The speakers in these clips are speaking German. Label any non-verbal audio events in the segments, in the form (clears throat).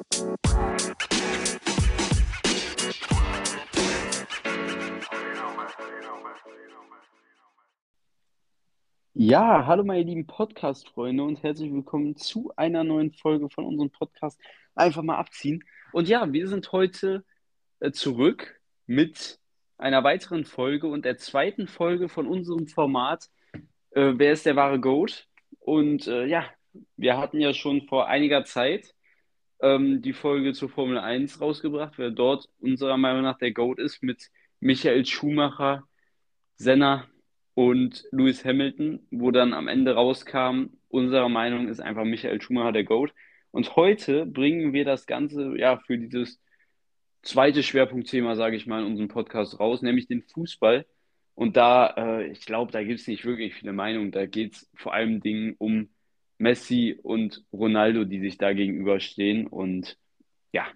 Ja, hallo meine lieben Podcast-Freunde und herzlich willkommen zu einer neuen Folge von unserem Podcast Einfach mal abziehen. Und ja, wir sind heute äh, zurück mit einer weiteren Folge und der zweiten Folge von unserem Format äh, Wer ist der wahre Goat? Und äh, ja, wir hatten ja schon vor einiger Zeit ähm, die Folge zur Formel 1 rausgebracht, wer dort unserer Meinung nach der Goat ist mit Michael Schumacher, Senna und Lewis Hamilton, wo dann am Ende rauskam, unserer Meinung ist einfach Michael Schumacher der GOAT. Und heute bringen wir das Ganze ja für dieses zweite Schwerpunktthema, sage ich mal, in unserem Podcast raus, nämlich den Fußball. Und da, äh, ich glaube, da gibt es nicht wirklich viele Meinungen. Da geht es vor allem Dingen um Messi und Ronaldo, die sich da gegenüberstehen. Und ja,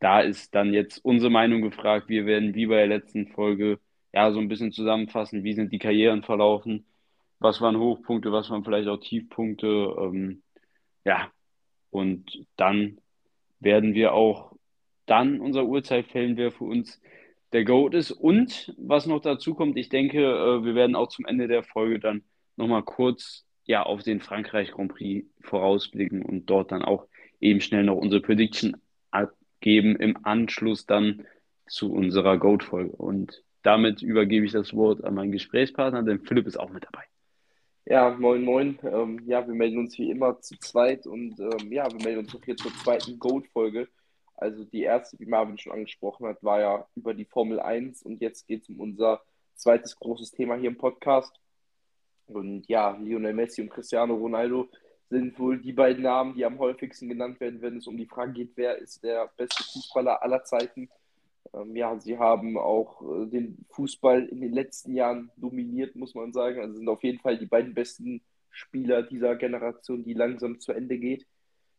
da ist dann jetzt unsere Meinung gefragt. Wir werden wie bei der letzten Folge ja so ein bisschen zusammenfassen, wie sind die Karrieren verlaufen, was waren Hochpunkte, was waren vielleicht auch Tiefpunkte. Ähm, ja, und dann werden wir auch dann unser Urteil fällen, wer für uns der GOAT ist. Und was noch dazu kommt, ich denke, äh, wir werden auch zum Ende der Folge dann nochmal kurz ja, auf den Frankreich Grand Prix vorausblicken und dort dann auch eben schnell noch unsere Prediction abgeben im Anschluss dann zu unserer GOAT-Folge. Und damit übergebe ich das Wort an meinen Gesprächspartner, denn Philipp ist auch mit dabei. Ja, moin, moin. Ähm, ja, wir melden uns wie immer zu zweit und ähm, ja, wir melden uns auch hier zur zweiten GOAT-Folge. Also die erste, wie Marvin schon angesprochen hat, war ja über die Formel 1 und jetzt geht es um unser zweites großes Thema hier im Podcast. Und ja, Lionel Messi und Cristiano Ronaldo sind wohl die beiden Namen, die am häufigsten genannt werden, wenn es um die Frage geht, wer ist der beste Fußballer aller Zeiten. Ähm, ja, sie haben auch äh, den Fußball in den letzten Jahren dominiert, muss man sagen. Also sind auf jeden Fall die beiden besten Spieler dieser Generation, die langsam zu Ende geht.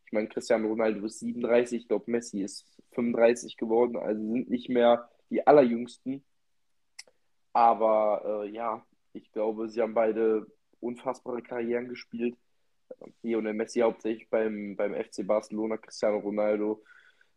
Ich meine, Cristiano Ronaldo ist 37, ich glaube, Messi ist 35 geworden, also sind nicht mehr die allerjüngsten. Aber äh, ja, ich glaube, sie haben beide unfassbare Karrieren gespielt. Lionel Messi hauptsächlich beim, beim FC Barcelona, Cristiano Ronaldo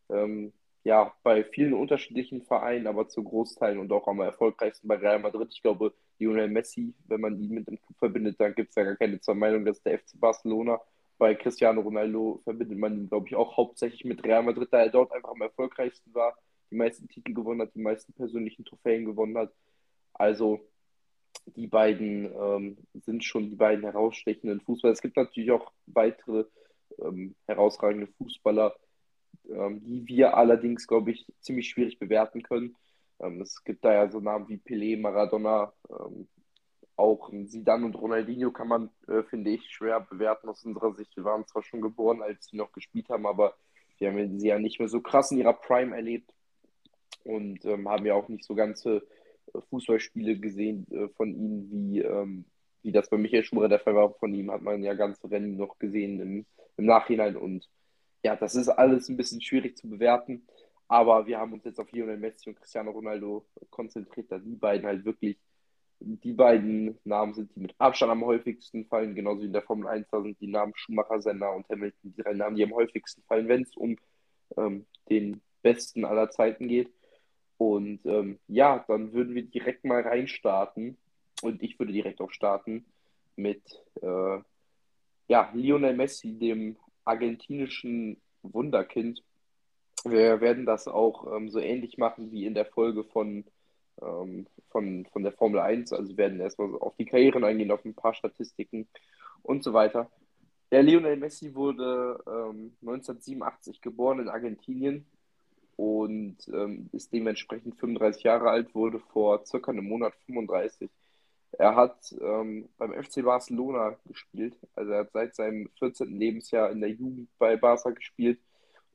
ähm, ja bei vielen unterschiedlichen Vereinen, aber zu Großteilen und auch am erfolgreichsten bei Real Madrid. Ich glaube, Lionel Messi, wenn man ihn mit dem Club verbindet, dann gibt es ja gar keine zwei Meinungen, dass der FC Barcelona. Bei Cristiano Ronaldo verbindet man ihn, glaube ich, auch hauptsächlich mit Real Madrid, da er dort einfach am erfolgreichsten war, die meisten Titel gewonnen hat, die meisten persönlichen Trophäen gewonnen hat. Also die beiden ähm, sind schon die beiden herausstechenden Fußballer. Es gibt natürlich auch weitere ähm, herausragende Fußballer, ähm, die wir allerdings, glaube ich, ziemlich schwierig bewerten können. Ähm, es gibt da ja so Namen wie Pelé, Maradona, ähm, auch Zidane und Ronaldinho kann man, äh, finde ich, schwer bewerten aus unserer Sicht. Wir waren zwar schon geboren, als sie noch gespielt haben, aber wir haben sie ja nicht mehr so krass in ihrer Prime erlebt und ähm, haben ja auch nicht so ganze Fußballspiele gesehen äh, von ihm, wie, ähm, wie das bei Michael Schumacher der Fall war. Von ihm hat man ja ganze Rennen noch gesehen im, im Nachhinein. Und ja, das ist alles ein bisschen schwierig zu bewerten. Aber wir haben uns jetzt auf Lionel Messi und Cristiano Ronaldo konzentriert, da die beiden halt wirklich die beiden Namen sind, die mit Abstand am häufigsten fallen, genauso wie in der Formel 1, da sind die Namen Schumacher, Senna und Hamilton die drei Namen, die am häufigsten fallen, wenn es um ähm, den besten aller Zeiten geht. Und ähm, ja, dann würden wir direkt mal reinstarten. Und ich würde direkt auch starten mit äh, ja, Lionel Messi, dem argentinischen Wunderkind. Wir werden das auch ähm, so ähnlich machen wie in der Folge von, ähm, von, von der Formel 1. Also werden erstmal auf die Karrieren eingehen, auf ein paar Statistiken und so weiter. Der Lionel Messi wurde ähm, 1987 geboren in Argentinien und ähm, ist dementsprechend 35 Jahre alt, wurde vor circa einem Monat 35. Er hat ähm, beim FC Barcelona gespielt, also er hat seit seinem 14. Lebensjahr in der Jugend bei Barca gespielt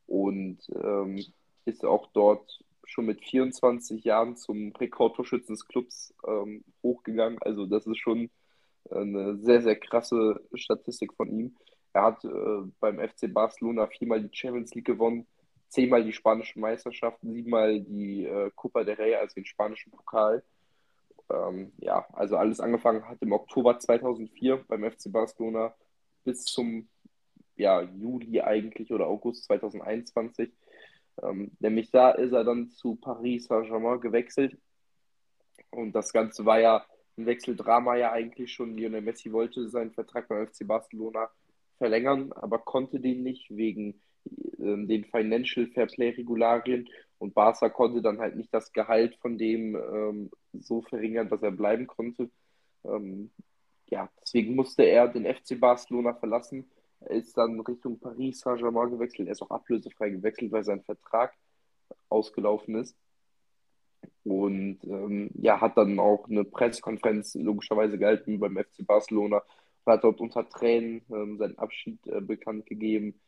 und ähm, ist auch dort schon mit 24 Jahren zum Rekordtorschützen des Clubs ähm, hochgegangen. Also das ist schon eine sehr, sehr krasse Statistik von ihm. Er hat äh, beim FC Barcelona viermal die Champions League gewonnen, zehnmal die spanischen Meisterschaften, siebenmal die äh, Copa del Rey, also den spanischen Pokal. Ähm, ja, also alles angefangen hat im Oktober 2004 beim FC Barcelona bis zum ja, Juli eigentlich oder August 2021. Ähm, nämlich da ist er dann zu Paris Saint-Germain gewechselt. Und das Ganze war ja ein Wechseldrama ja eigentlich schon. Lionel Messi wollte seinen Vertrag beim FC Barcelona verlängern, aber konnte den nicht wegen den Financial Fair Play Regularien und Barca konnte dann halt nicht das Gehalt von dem ähm, so verringern, dass er bleiben konnte. Ähm, ja, deswegen musste er den FC Barcelona verlassen. Er ist dann Richtung Paris Saint-Germain gewechselt. Er ist auch ablösefrei gewechselt, weil sein Vertrag ausgelaufen ist. Und ähm, ja, hat dann auch eine Pressekonferenz logischerweise gehalten beim FC Barcelona und hat dort unter Tränen ähm, seinen Abschied äh, bekannt gegeben.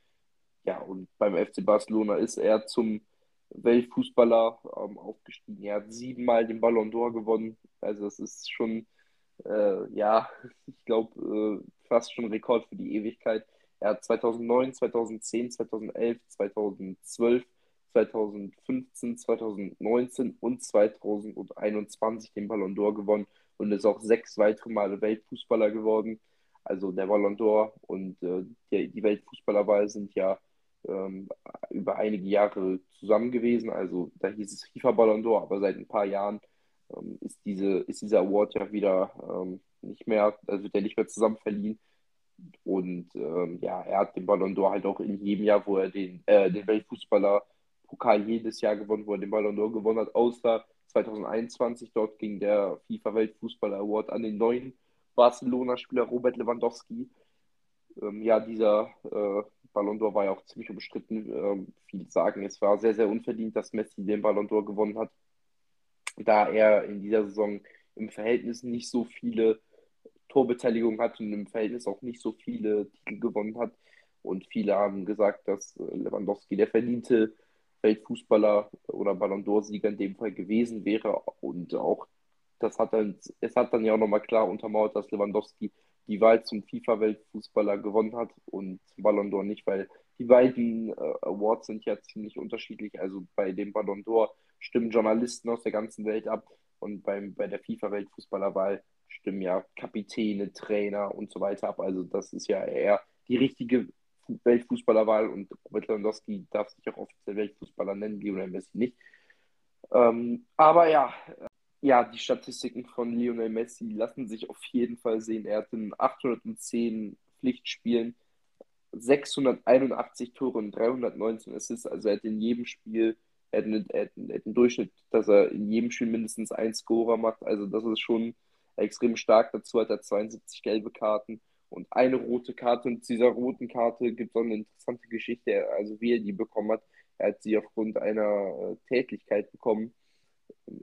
Ja, und beim FC Barcelona ist er zum Weltfußballer ähm, aufgestiegen. Er hat siebenmal den Ballon d'Or gewonnen. Also das ist schon, äh, ja, (laughs) ich glaube, äh, fast schon Rekord für die Ewigkeit. Er hat 2009, 2010, 2011, 2012 2015, 2019 und 2021 den Ballon d'Or gewonnen und ist auch sechs weitere Male Weltfußballer geworden. Also der Ballon d'Or und äh, die, die Weltfußballerwahl sind ja ähm, über einige Jahre zusammen gewesen. Also da hieß es FIFA Ballon d'Or, aber seit ein paar Jahren ähm, ist, diese, ist dieser Award ja wieder ähm, nicht mehr, also wird er nicht mehr zusammen verliehen. Und ähm, ja, er hat den Ballon d'Or halt auch in jedem Jahr, wo er den, äh, den Weltfußballer Pokal jedes Jahr gewonnen, wo er den Ballon d'Or gewonnen hat, außer 2021. Dort ging der FIFA-Weltfußballer Award an den neuen Barcelona-Spieler Robert Lewandowski. Ähm, ja, dieser äh, Ballon d'Or war ja auch ziemlich umstritten. Ähm, viele sagen, es war sehr, sehr unverdient, dass Messi den Ballon d'Or gewonnen hat, da er in dieser Saison im Verhältnis nicht so viele Torbeteiligungen hat und im Verhältnis auch nicht so viele Titel gewonnen hat. Und viele haben gesagt, dass äh, Lewandowski der verdiente Weltfußballer oder Ballon d'Or-Sieger in dem Fall gewesen wäre. Und auch das hat dann, es hat dann ja auch nochmal klar untermauert, dass Lewandowski die Wahl zum FIFA-Weltfußballer gewonnen hat und Ballon d'Or nicht, weil die beiden äh, Awards sind ja ziemlich unterschiedlich. Also bei dem Ballon d'Or stimmen Journalisten aus der ganzen Welt ab und beim, bei der FIFA-Weltfußballerwahl stimmen ja Kapitäne, Trainer und so weiter ab. Also das ist ja eher die richtige Weltfußballerwahl und Robert Lewandowski darf sich auch offiziell Weltfußballer nennen, Lionel Messi nicht. Ähm, aber ja, ja, die Statistiken von Lionel Messi lassen sich auf jeden Fall sehen. Er hat in 810 Pflichtspielen 681 Tore und 319 Assists. Also er hat in jedem Spiel, er hat, einen, er hat einen Durchschnitt, dass er in jedem Spiel mindestens einen Scorer macht. Also das ist schon extrem stark. Dazu hat er 72 gelbe Karten und eine rote Karte. Und zu dieser roten Karte gibt es auch eine interessante Geschichte, also wie er die bekommen hat. Er hat sie aufgrund einer äh, Tätigkeit bekommen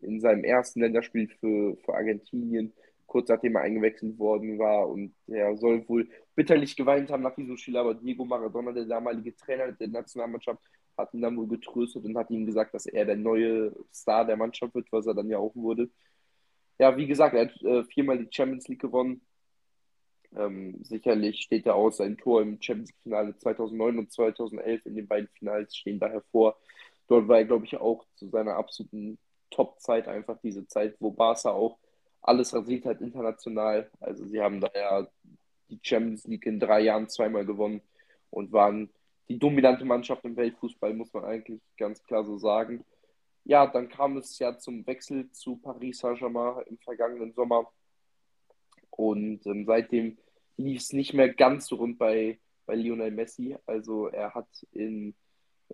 in seinem ersten Länderspiel für, für Argentinien, kurz nachdem er eingewechselt worden war. Und er soll wohl bitterlich geweint haben nach diesem Spiel, aber Diego Maradona, der damalige Trainer der Nationalmannschaft, hat ihn dann wohl getröstet und hat ihm gesagt, dass er der neue Star der Mannschaft wird, was er dann ja auch wurde. Ja, wie gesagt, er hat äh, viermal die Champions League gewonnen, ähm, sicherlich steht er aus, sein Tor im Champions League-Finale 2009 und 2011 in den beiden Finals stehen daher vor. Dort war er, glaube ich, auch zu seiner absoluten Top-Zeit einfach diese Zeit, wo Barca auch alles rasiert hat international. Also sie haben daher die Champions League in drei Jahren zweimal gewonnen und waren die dominante Mannschaft im Weltfußball, muss man eigentlich ganz klar so sagen. Ja, dann kam es ja zum Wechsel zu Paris Saint-Germain im vergangenen Sommer. Und ähm, seitdem lief es nicht mehr ganz so rund bei, bei Lionel Messi. Also er hat in,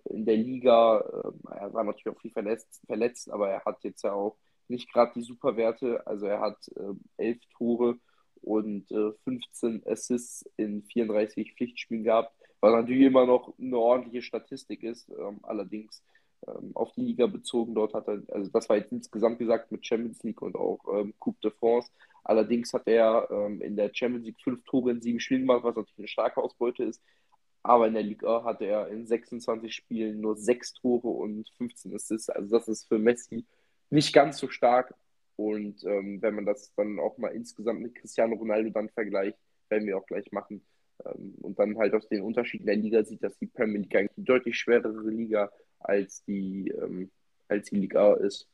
in der Liga, äh, er war natürlich auch viel verletzt, verletzt, aber er hat jetzt ja auch nicht gerade die Superwerte. Also er hat äh, elf Tore und äh, 15 Assists in 34 Pflichtspielen gehabt, was natürlich immer noch eine ordentliche Statistik ist. Ähm, allerdings ähm, auf die Liga bezogen, dort hat er, also das war jetzt insgesamt gesagt mit Champions League und auch ähm, Coupe de France, Allerdings hat er ähm, in der Champions League fünf Tore in sieben Spielen gemacht, was natürlich eine starke Ausbeute ist. Aber in der Liga hatte er in 26 Spielen nur sechs Tore und 15 Assists. Also das ist für Messi nicht ganz so stark. Und ähm, wenn man das dann auch mal insgesamt mit Cristiano Ronaldo dann vergleicht, werden wir auch gleich machen, ähm, und dann halt aus den Unterschieden der Liga sieht, dass die Premier League eigentlich eine deutlich schwerere Liga als die, ähm, als die Liga ist.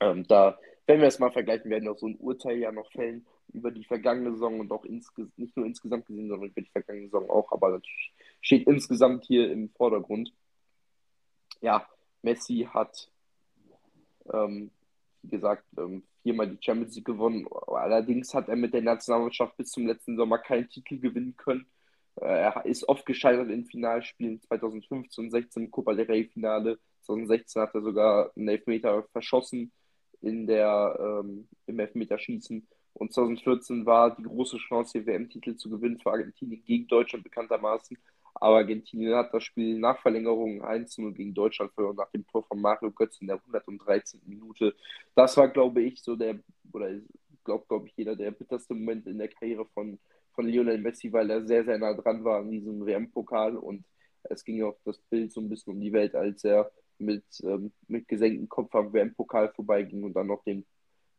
Ähm, da wenn wir es mal vergleichen, werden wir auch so ein Urteil ja noch fällen, über die vergangene Saison und auch nicht nur insgesamt gesehen, sondern über die vergangene Saison auch, aber natürlich steht insgesamt hier im Vordergrund. Ja, Messi hat, ähm, wie gesagt, ähm, viermal die Champions League gewonnen. Allerdings hat er mit der Nationalmannschaft bis zum letzten Sommer keinen Titel gewinnen können. Äh, er ist oft gescheitert in Finalspielen, 2015 und 16 im Copa del Rey Finale. 2016 hat er sogar einen Elfmeter verschossen in der, ähm, im Elfmeterschießen. Und 2014 war die große Chance, den WM-Titel zu gewinnen für Argentinien gegen Deutschland bekanntermaßen. Aber Argentinien hat das Spiel nach Verlängerung 1-0 gegen Deutschland verloren, nach dem Tor von Mario Götze in der 113. Minute. Das war, glaube ich, so der, oder glaubt, glaube ich, jeder der bitterste Moment in der Karriere von, von Lionel Messi, weil er sehr, sehr nah dran war an diesem WM-Pokal und es ging auch das Bild so ein bisschen um die Welt, als er mit, ähm, mit gesenktem Kopf am WM-Pokal vorbeiging und dann noch den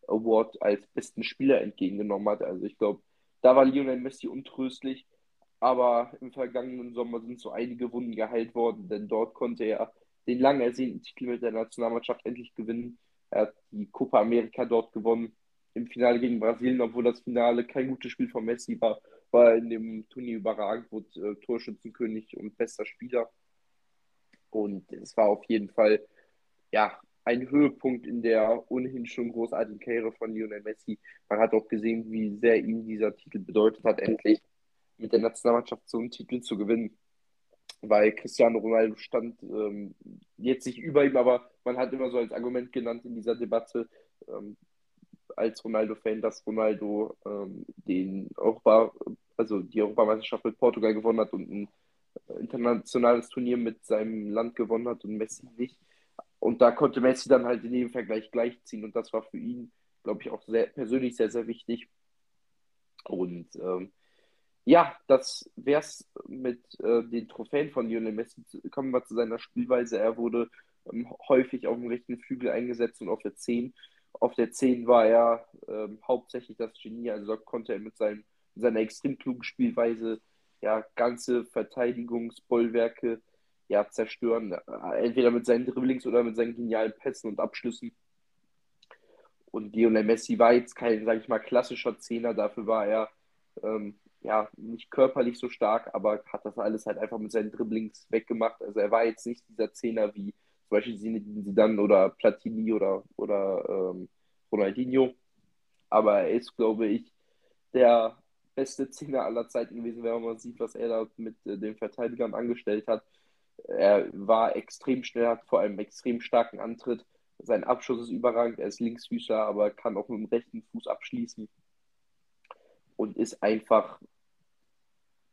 Award als besten Spieler entgegengenommen hat. Also ich glaube, da war Lionel Messi untröstlich, aber im vergangenen Sommer sind so einige Wunden geheilt worden, denn dort konnte er den lang ersehnten Titel mit der Nationalmannschaft endlich gewinnen. Er hat die Copa America dort gewonnen, im Finale gegen Brasilien, obwohl das Finale kein gutes Spiel von Messi war, war er in dem Turnier überragend, wurde äh, Torschützenkönig und bester Spieler. Und es war auf jeden Fall ja, ein Höhepunkt in der ohnehin schon großartigen Karriere von Lionel Messi. Man hat auch gesehen, wie sehr ihm dieser Titel bedeutet hat, endlich mit der Nationalmannschaft so einen Titel zu gewinnen. Weil Cristiano Ronaldo stand ähm, jetzt nicht über ihm, aber man hat immer so als Argument genannt in dieser Debatte, ähm, als Ronaldo-Fan, dass Ronaldo ähm, den Europa, also die Europameisterschaft mit Portugal gewonnen hat und ein internationales Turnier mit seinem Land gewonnen hat und Messi nicht. Und da konnte Messi dann halt in dem Vergleich gleichziehen und das war für ihn, glaube ich, auch sehr persönlich sehr, sehr wichtig. Und ähm, ja, das wäre es mit äh, den Trophäen von Lionel Messi. Kommen wir zu seiner Spielweise. Er wurde ähm, häufig auf dem rechten Flügel eingesetzt und auf der 10. Auf der 10 war er ähm, hauptsächlich das Genie, also konnte er mit seinem, seiner extrem klugen Spielweise ja, ganze Verteidigungsbollwerke ja, zerstören. Entweder mit seinen Dribblings oder mit seinen genialen Pässen und Abschlüssen. Und Lionel Messi war jetzt kein, sage ich mal, klassischer Zehner. Dafür war er ähm, ja nicht körperlich so stark, aber hat das alles halt einfach mit seinen Dribblings weggemacht. Also er war jetzt nicht dieser Zehner wie zum Beispiel Zidane oder Platini oder, oder ähm, Ronaldinho. Aber er ist, glaube ich, der beste Zehner aller Zeiten gewesen, wenn man sieht, was er da mit äh, den Verteidigern angestellt hat. Er war extrem schnell, hat vor allem extrem starken Antritt. Sein Abschuss ist überragend. Er ist Linksfüßer, aber kann auch mit dem rechten Fuß abschließen. Und ist einfach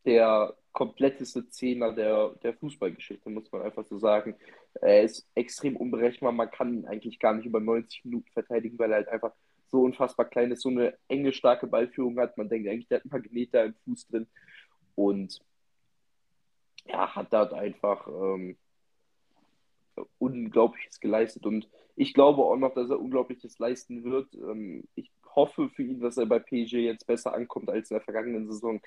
der kompletteste Zehner der, der Fußballgeschichte, muss man einfach so sagen. Er ist extrem unberechenbar. Man kann ihn eigentlich gar nicht über 90 Minuten verteidigen, weil er halt einfach so unfassbar klein ist, so eine enge, starke Ballführung hat. Man denkt eigentlich, der hat einen Magnet da im Fuß drin. Und ja, hat dort einfach ähm, Unglaubliches geleistet. Und ich glaube auch noch, dass er Unglaubliches leisten wird. Ähm, ich hoffe für ihn, dass er bei PSG jetzt besser ankommt als in der vergangenen Saison.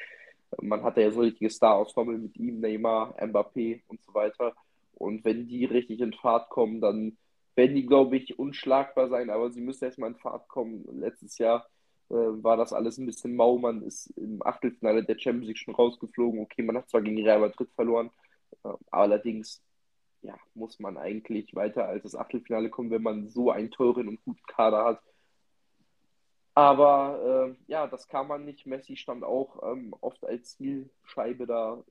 Man hatte ja so richtige Star-Ensemble mit ihm, Neymar, Mbappé und so weiter. Und wenn die richtig in Fahrt kommen, dann werden die, glaube ich, unschlagbar sein, aber sie müssen erstmal in Fahrt kommen. Letztes Jahr äh, war das alles ein bisschen mau. Man ist im Achtelfinale der Champions League schon rausgeflogen. Okay, man hat zwar gegen Real Madrid verloren, äh, allerdings ja, muss man eigentlich weiter als das Achtelfinale kommen, wenn man so einen teuren und guten Kader hat. Aber äh, ja, das kann man nicht. Messi stand auch ähm, oft als Zielscheibe da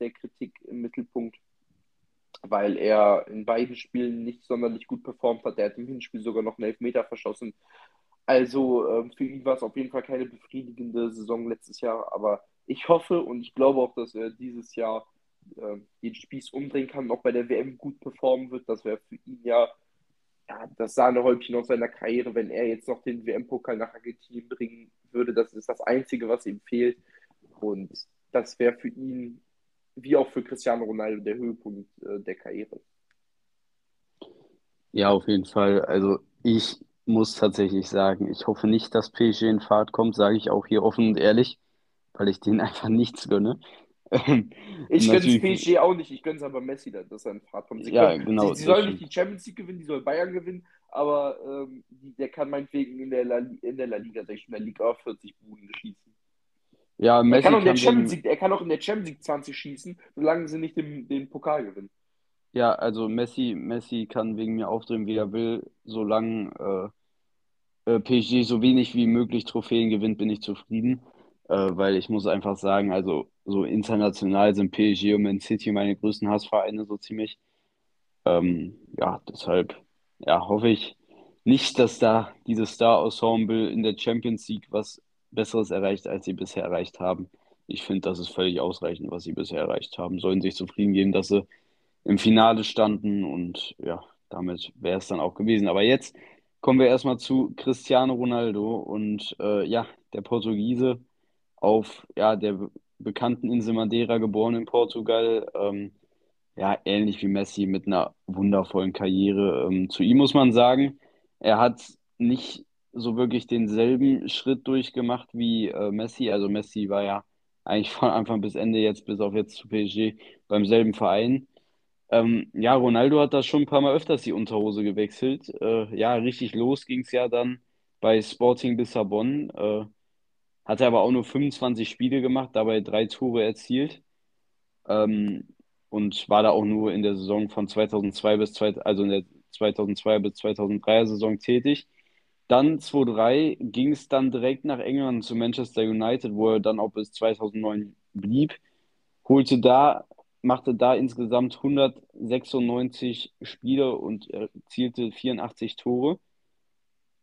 der Kritik im Mittelpunkt weil er in beiden Spielen nicht sonderlich gut performt hat. Er hat im Hinspiel sogar noch einen Elfmeter verschossen. Also ähm, für ihn war es auf jeden Fall keine befriedigende Saison letztes Jahr, aber ich hoffe und ich glaube auch, dass er dieses Jahr äh, den Spieß umdrehen kann und auch bei der WM gut performen wird. Das wäre für ihn ja, ja das Sahnehäubchen aus seiner Karriere, wenn er jetzt noch den WM-Pokal nach Argentinien bringen würde. Das ist das Einzige, was ihm fehlt. Und das wäre für ihn wie auch für Cristiano Ronaldo der Höhepunkt äh, der Karriere. Ja, auf jeden Fall. Also ich muss tatsächlich sagen, ich hoffe nicht, dass PSG in Fahrt kommt, sage ich auch hier offen und ehrlich, weil ich denen (laughs) einfach nichts gönne. Ich gönn's Natürlich, PSG auch nicht, ich gönn's aber Messi, dass er einen Fahrt kommt. Sie, ja, können, genau, sie, sie sollen nicht die Champions League gewinnen, die soll Bayern gewinnen, aber ähm, der kann meinetwegen in der, La, in der La Liga, sag ich, in der Liga 40 Buden schießen. Ja, Er kann Messi auch in der Champions League, er kann auch in der Champions League 20 schießen, solange sie nicht den, den Pokal gewinnen. ja, also Messi, Messi kann wegen mir aufdrehen, wie er will, solange äh, PSG so wenig wie möglich Trophäen gewinnt, bin ich zufrieden. Äh, weil ich muss einfach sagen, also so international sind PSG und Man City meine größten Hassvereine so ziemlich. Ähm, ja, deshalb ja, hoffe ich nicht, dass da dieses Star-Ensemble in der Champions League was Besseres erreicht, als sie bisher erreicht haben. Ich finde, das ist völlig ausreichend, was sie bisher erreicht haben. Sollen sich zufrieden geben, dass sie im Finale standen und ja, damit wäre es dann auch gewesen. Aber jetzt kommen wir erstmal zu Cristiano Ronaldo und äh, ja, der Portugiese auf ja, der be- bekannten Insel Madeira geboren in Portugal. Ähm, ja, ähnlich wie Messi mit einer wundervollen Karriere. Ähm, zu ihm muss man sagen, er hat nicht so wirklich denselben Schritt durchgemacht wie äh, Messi. Also Messi war ja eigentlich von Anfang bis Ende jetzt, bis auf jetzt zu PSG, beim selben Verein. Ähm, ja, Ronaldo hat da schon ein paar Mal öfters die Unterhose gewechselt. Äh, ja, richtig los ging es ja dann bei Sporting Lissabon. Äh, hat er aber auch nur 25 Spiele gemacht, dabei drei Tore erzielt. Ähm, und war da auch nur in der Saison von 2002 bis 2, also in der 2002 bis 2003er Saison tätig. Dann 2003 ging es dann direkt nach England zu Manchester United, wo er dann auch bis 2009 blieb. Holte da, machte da insgesamt 196 Spiele und erzielte 84 Tore,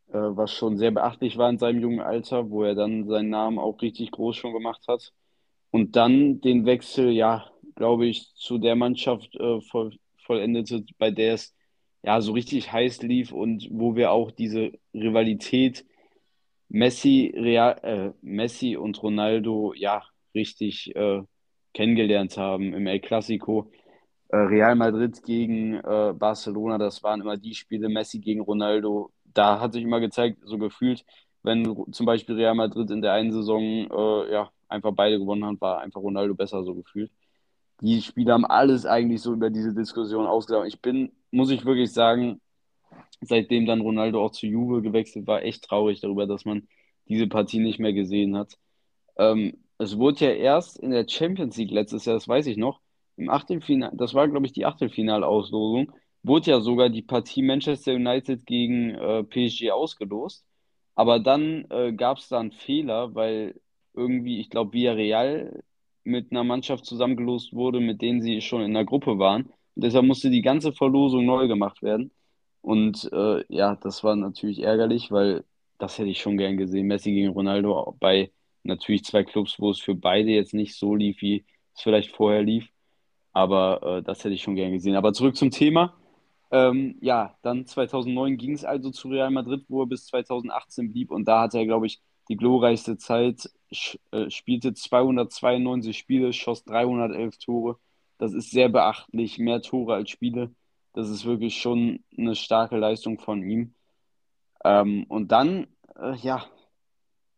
äh, was schon sehr beachtlich war in seinem jungen Alter, wo er dann seinen Namen auch richtig groß schon gemacht hat. Und dann den Wechsel, ja, glaube ich, zu der Mannschaft äh, voll, vollendete, bei der es ja so richtig heiß lief und wo wir auch diese Rivalität Messi, Real, äh, Messi und Ronaldo ja richtig äh, kennengelernt haben im El Clasico. Äh, Real Madrid gegen äh, Barcelona, das waren immer die Spiele, Messi gegen Ronaldo. Da hat sich immer gezeigt, so gefühlt, wenn zum Beispiel Real Madrid in der einen Saison äh, ja, einfach beide gewonnen hat, war einfach Ronaldo besser so gefühlt. Die Spiele haben alles eigentlich so über diese Diskussion ausgelaufen. Ich bin, muss ich wirklich sagen, seitdem dann Ronaldo auch zu Juve gewechselt war, echt traurig darüber, dass man diese Partie nicht mehr gesehen hat. Ähm, es wurde ja erst in der Champions League letztes Jahr, das weiß ich noch, im Achtelfinale, das war, glaube ich, die Achtelfinalauslosung, wurde ja sogar die Partie Manchester United gegen äh, PSG ausgelost. Aber dann äh, gab es da einen Fehler, weil irgendwie, ich glaube, Villarreal mit einer Mannschaft zusammengelost wurde, mit denen sie schon in der Gruppe waren. Und deshalb musste die ganze Verlosung neu gemacht werden. Und äh, ja, das war natürlich ärgerlich, weil das hätte ich schon gern gesehen. Messi gegen Ronaldo bei natürlich zwei Clubs, wo es für beide jetzt nicht so lief, wie es vielleicht vorher lief. Aber äh, das hätte ich schon gern gesehen. Aber zurück zum Thema. Ähm, ja, dann 2009 ging es also zu Real Madrid, wo er bis 2018 blieb. Und da hatte er, glaube ich, die glorreichste Zeit, sch- äh, spielte 292 Spiele, schoss 311 Tore. Das ist sehr beachtlich, mehr Tore als Spiele. Das ist wirklich schon eine starke Leistung von ihm. Ähm, und dann, äh, ja,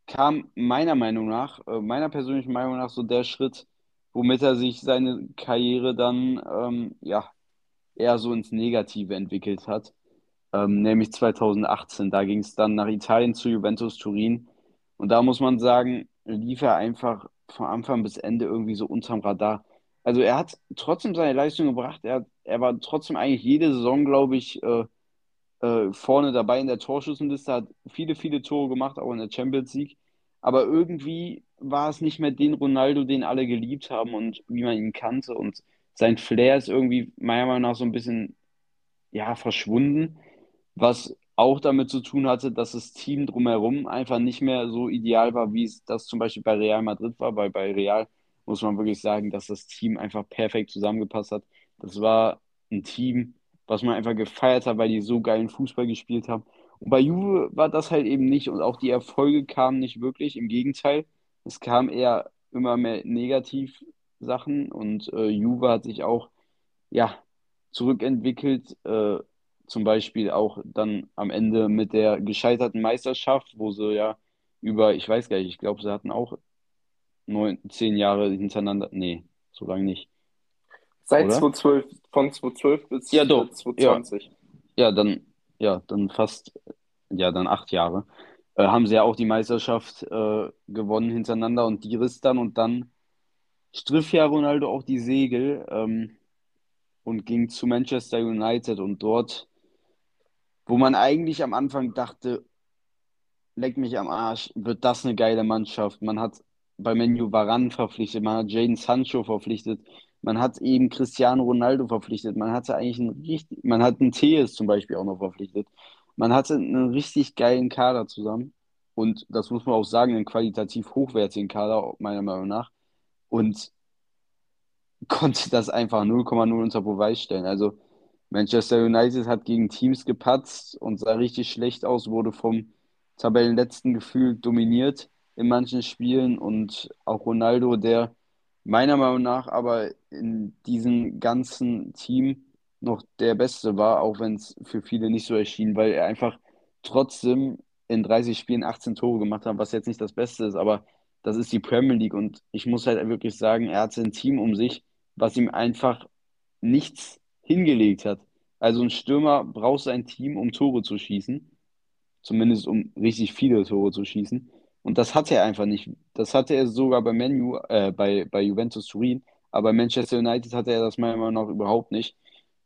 kam meiner Meinung nach, äh, meiner persönlichen Meinung nach, so der Schritt, womit er sich seine Karriere dann, ähm, ja, eher so ins Negative entwickelt hat. Ähm, nämlich 2018. Da ging es dann nach Italien zu Juventus Turin. Und da muss man sagen, lief er einfach von Anfang bis Ende irgendwie so unterm Radar. Also er hat trotzdem seine Leistung gebracht. Er, er war trotzdem eigentlich jede Saison, glaube ich, äh, äh, vorne dabei in der Torschützenliste, hat viele, viele Tore gemacht, auch in der Champions League. Aber irgendwie war es nicht mehr den Ronaldo, den alle geliebt haben und wie man ihn kannte. Und sein Flair ist irgendwie meiner Meinung nach so ein bisschen, ja, verschwunden, was auch damit zu tun hatte, dass das Team drumherum einfach nicht mehr so ideal war, wie es das zum Beispiel bei Real Madrid war, weil bei Real muss man wirklich sagen, dass das Team einfach perfekt zusammengepasst hat. Das war ein Team, was man einfach gefeiert hat, weil die so geilen Fußball gespielt haben. Und bei Juve war das halt eben nicht und auch die Erfolge kamen nicht wirklich. Im Gegenteil, es kam eher immer mehr Negativ-Sachen und äh, Juve hat sich auch ja, zurückentwickelt. Äh, zum Beispiel auch dann am Ende mit der gescheiterten Meisterschaft, wo sie ja über, ich weiß gar nicht, ich glaube, sie hatten auch neun, zehn Jahre hintereinander, nee, so lange nicht, Seit oder? 2012, von 2012 bis Ja, doch. Ja, 2020. ja, dann, ja, dann fast, ja, dann acht Jahre. Äh, haben sie ja auch die Meisterschaft äh, gewonnen hintereinander und die riss dann und dann striff ja Ronaldo auch die Segel ähm, und ging zu Manchester United und dort, wo man eigentlich am Anfang dachte, leck mich am Arsch, wird das eine geile Mannschaft. Man hat bei Menu Varane verpflichtet, man hat Jadon Sancho verpflichtet, man hat eben Cristiano Ronaldo verpflichtet, man hatte eigentlich einen richtig, man hat einen Thees zum Beispiel auch noch verpflichtet. Man hatte einen richtig geilen Kader zusammen und das muss man auch sagen, einen qualitativ hochwertigen Kader, meiner Meinung nach. Und (laughs) konnte das einfach 0,0 unter Beweis stellen. Also Manchester United hat gegen Teams gepatzt und sah richtig schlecht aus, wurde vom Tabellenletzten gefühlt dominiert in manchen Spielen und auch Ronaldo, der meiner Meinung nach aber in diesem ganzen Team noch der Beste war, auch wenn es für viele nicht so erschien, weil er einfach trotzdem in 30 Spielen 18 Tore gemacht hat, was jetzt nicht das Beste ist, aber das ist die Premier League und ich muss halt wirklich sagen, er hatte ein Team um sich, was ihm einfach nichts hingelegt hat. Also ein Stürmer braucht ein Team, um Tore zu schießen, zumindest um richtig viele Tore zu schießen. Und das hatte er einfach nicht. Das hatte er sogar bei Manu, äh, bei, bei Juventus Turin, aber Manchester United hatte er das meiner Meinung nach überhaupt nicht.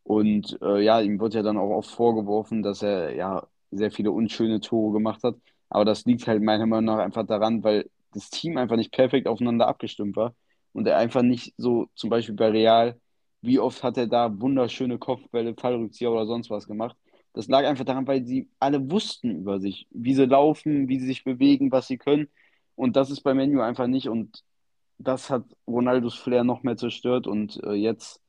Und äh, ja, ihm wird ja dann auch oft vorgeworfen, dass er ja sehr viele unschöne Tore gemacht hat. Aber das liegt halt meiner Meinung nach einfach daran, weil das Team einfach nicht perfekt aufeinander abgestimmt war und er einfach nicht so, zum Beispiel bei Real, wie oft hat er da wunderschöne Kopfbälle, Fallrückzieher oder sonst was gemacht. Das lag einfach daran, weil sie alle wussten über sich, wie sie laufen, wie sie sich bewegen, was sie können. Und das ist bei Menu einfach nicht. Und das hat Ronaldos Flair noch mehr zerstört. Und äh, jetzt,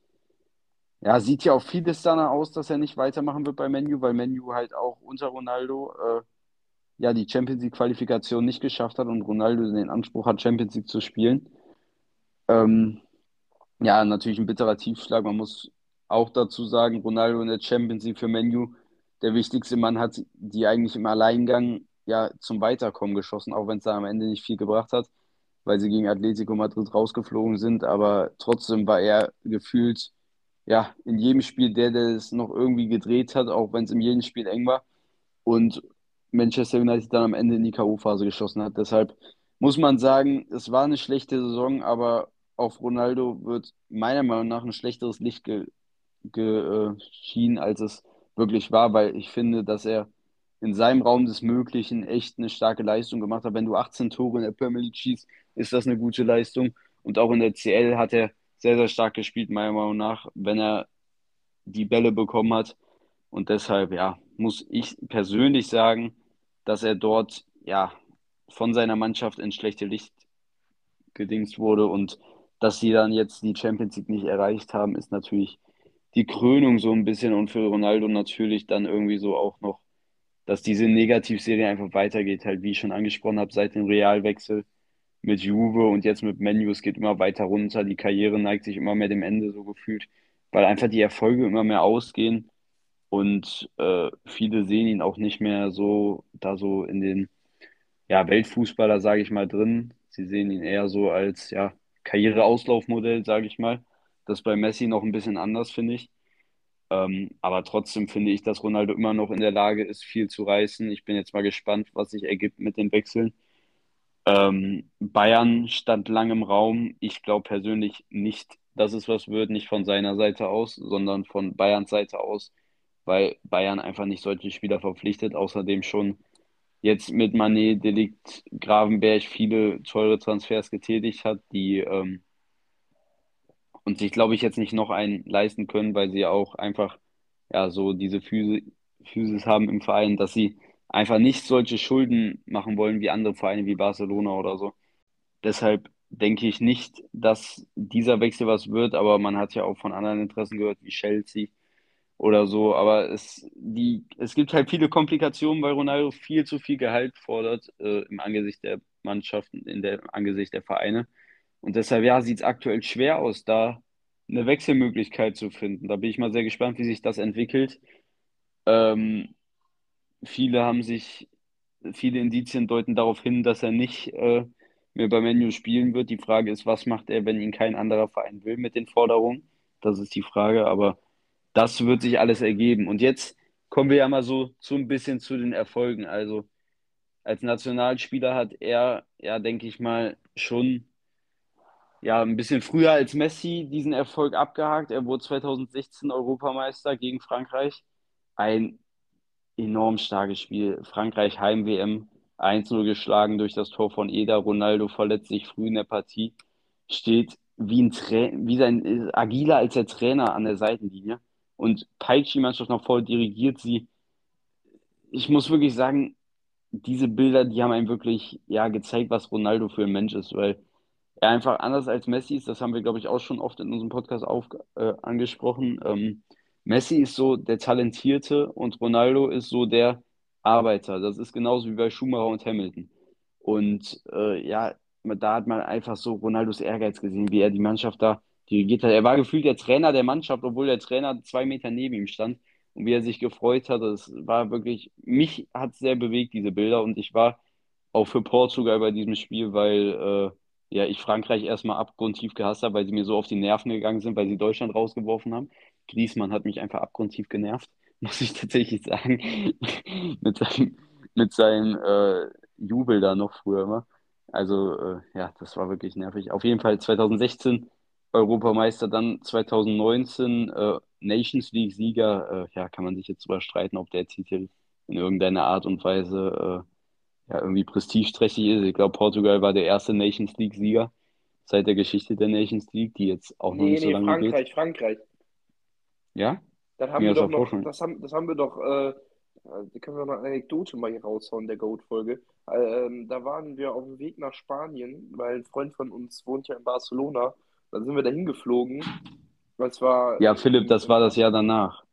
ja, sieht ja auch vieles danach aus, dass er nicht weitermachen wird bei Menu, weil Menu halt auch unter Ronaldo äh, ja die Champions League Qualifikation nicht geschafft hat und Ronaldo den Anspruch hat, Champions League zu spielen. Ähm, ja, natürlich ein bitterer Tiefschlag. Man muss auch dazu sagen, Ronaldo in der Champions League für Menu, der wichtigste Mann hat die eigentlich im Alleingang ja zum Weiterkommen geschossen, auch wenn es da am Ende nicht viel gebracht hat, weil sie gegen Atletico Madrid rausgeflogen sind. Aber trotzdem war er gefühlt ja in jedem Spiel der, der es noch irgendwie gedreht hat, auch wenn es in jedem Spiel eng war. Und Manchester United dann am Ende in die K.O.-Phase geschossen hat. Deshalb muss man sagen, es war eine schlechte Saison, aber auf Ronaldo wird meiner Meinung nach ein schlechteres Licht ge geschienen, als es wirklich war, weil ich finde, dass er in seinem Raum des Möglichen echt eine starke Leistung gemacht hat. Wenn du 18 Tore in der Premier League schießt, ist das eine gute Leistung. Und auch in der CL hat er sehr, sehr stark gespielt, meiner Meinung nach, wenn er die Bälle bekommen hat. Und deshalb, ja, muss ich persönlich sagen, dass er dort, ja, von seiner Mannschaft ins schlechte Licht gedingst wurde und dass sie dann jetzt die Champions League nicht erreicht haben, ist natürlich die Krönung so ein bisschen und für Ronaldo natürlich dann irgendwie so auch noch, dass diese Negativserie einfach weitergeht, halt wie ich schon angesprochen habe, seit dem Realwechsel mit Juve und jetzt mit Menu, es geht immer weiter runter, die Karriere neigt sich immer mehr dem Ende so gefühlt, weil einfach die Erfolge immer mehr ausgehen und äh, viele sehen ihn auch nicht mehr so da so in den ja, Weltfußballer, sage ich mal, drin. Sie sehen ihn eher so als ja, Karriereauslaufmodell, sage ich mal. Das ist bei Messi noch ein bisschen anders, finde ich. Ähm, aber trotzdem finde ich, dass Ronaldo immer noch in der Lage ist, viel zu reißen. Ich bin jetzt mal gespannt, was sich ergibt mit den Wechseln. Ähm, Bayern stand lang im Raum. Ich glaube persönlich nicht, dass es was wird, nicht von seiner Seite aus, sondern von Bayerns Seite aus, weil Bayern einfach nicht solche Spieler verpflichtet. Außerdem schon jetzt mit Mané, Delikt, Gravenberg viele teure Transfers getätigt hat, die ähm, und sich, glaube ich, jetzt nicht noch einen leisten können, weil sie auch einfach ja so diese Physi Physis haben im Verein, dass sie einfach nicht solche Schulden machen wollen wie andere Vereine wie Barcelona oder so. Deshalb denke ich nicht, dass dieser Wechsel was wird, aber man hat ja auch von anderen Interessen gehört, wie Chelsea oder so. Aber es, die, es gibt halt viele Komplikationen, weil Ronaldo viel zu viel Gehalt fordert äh, im Angesicht der Mannschaften, in der im Angesicht der Vereine. Und deshalb, ja, sieht es aktuell schwer aus, da eine Wechselmöglichkeit zu finden. Da bin ich mal sehr gespannt, wie sich das entwickelt. Ähm, viele haben sich, viele Indizien deuten darauf hin, dass er nicht äh, mehr bei Menu spielen wird. Die Frage ist, was macht er, wenn ihn kein anderer Verein will mit den Forderungen? Das ist die Frage, aber das wird sich alles ergeben. Und jetzt kommen wir ja mal so, so ein bisschen zu den Erfolgen. Also als Nationalspieler hat er, ja, denke ich mal, schon ja, ein bisschen früher als Messi diesen Erfolg abgehakt. Er wurde 2016 Europameister gegen Frankreich. Ein enorm starkes Spiel. Frankreich Heim-WM 1-0 geschlagen durch das Tor von Eder. Ronaldo verletzt sich früh in der Partie. Steht wie, ein Tra wie sein agiler als der Trainer an der Seitenlinie und peitscht die Mannschaft noch voll, dirigiert sie. Ich muss wirklich sagen, diese Bilder, die haben einem wirklich ja, gezeigt, was Ronaldo für ein Mensch ist, weil er einfach anders als Messi ist. Das haben wir, glaube ich, auch schon oft in unserem Podcast auf, äh, angesprochen. Ähm, Messi ist so der Talentierte und Ronaldo ist so der Arbeiter. Das ist genauso wie bei Schumacher und Hamilton. Und äh, ja, da hat man einfach so Ronaldos Ehrgeiz gesehen, wie er die Mannschaft da dirigiert hat. Er war gefühlt der Trainer der Mannschaft, obwohl der Trainer zwei Meter neben ihm stand und wie er sich gefreut hat. Das war wirklich, mich hat sehr bewegt, diese Bilder. Und ich war auch für Portugal bei diesem Spiel, weil äh, ja, ich Frankreich erstmal abgrundtief gehasst habe, weil sie mir so auf die Nerven gegangen sind, weil sie Deutschland rausgeworfen haben. Griezmann hat mich einfach abgrundtief genervt, (laughs) muss ich tatsächlich sagen. (laughs) mit seinem, mit seinem äh, Jubel da noch früher immer. Also, äh, ja, das war wirklich nervig. Auf jeden Fall 2016 Europameister, dann 2019 äh, Nations League-Sieger. Äh, ja, kann man sich jetzt drüber streiten, ob der Titel in irgendeiner Art und Weise äh, ja, irgendwie prestigeträchtig ist. Ich glaube, Portugal war der erste Nations League-Sieger seit der Geschichte der Nations League, die jetzt auch noch Nee, nicht so nee, lange Frankreich, geht. Frankreich. Ja? Das haben wir das doch noch, das haben, das haben wir doch, äh, da können wir noch eine Anekdote mal hier raushauen, der Goat-Folge. Ähm, da waren wir auf dem Weg nach Spanien, weil ein Freund von uns wohnt ja in Barcelona. Dann sind wir dahin geflogen. Das war Ja, Philipp, das war das Jahr danach.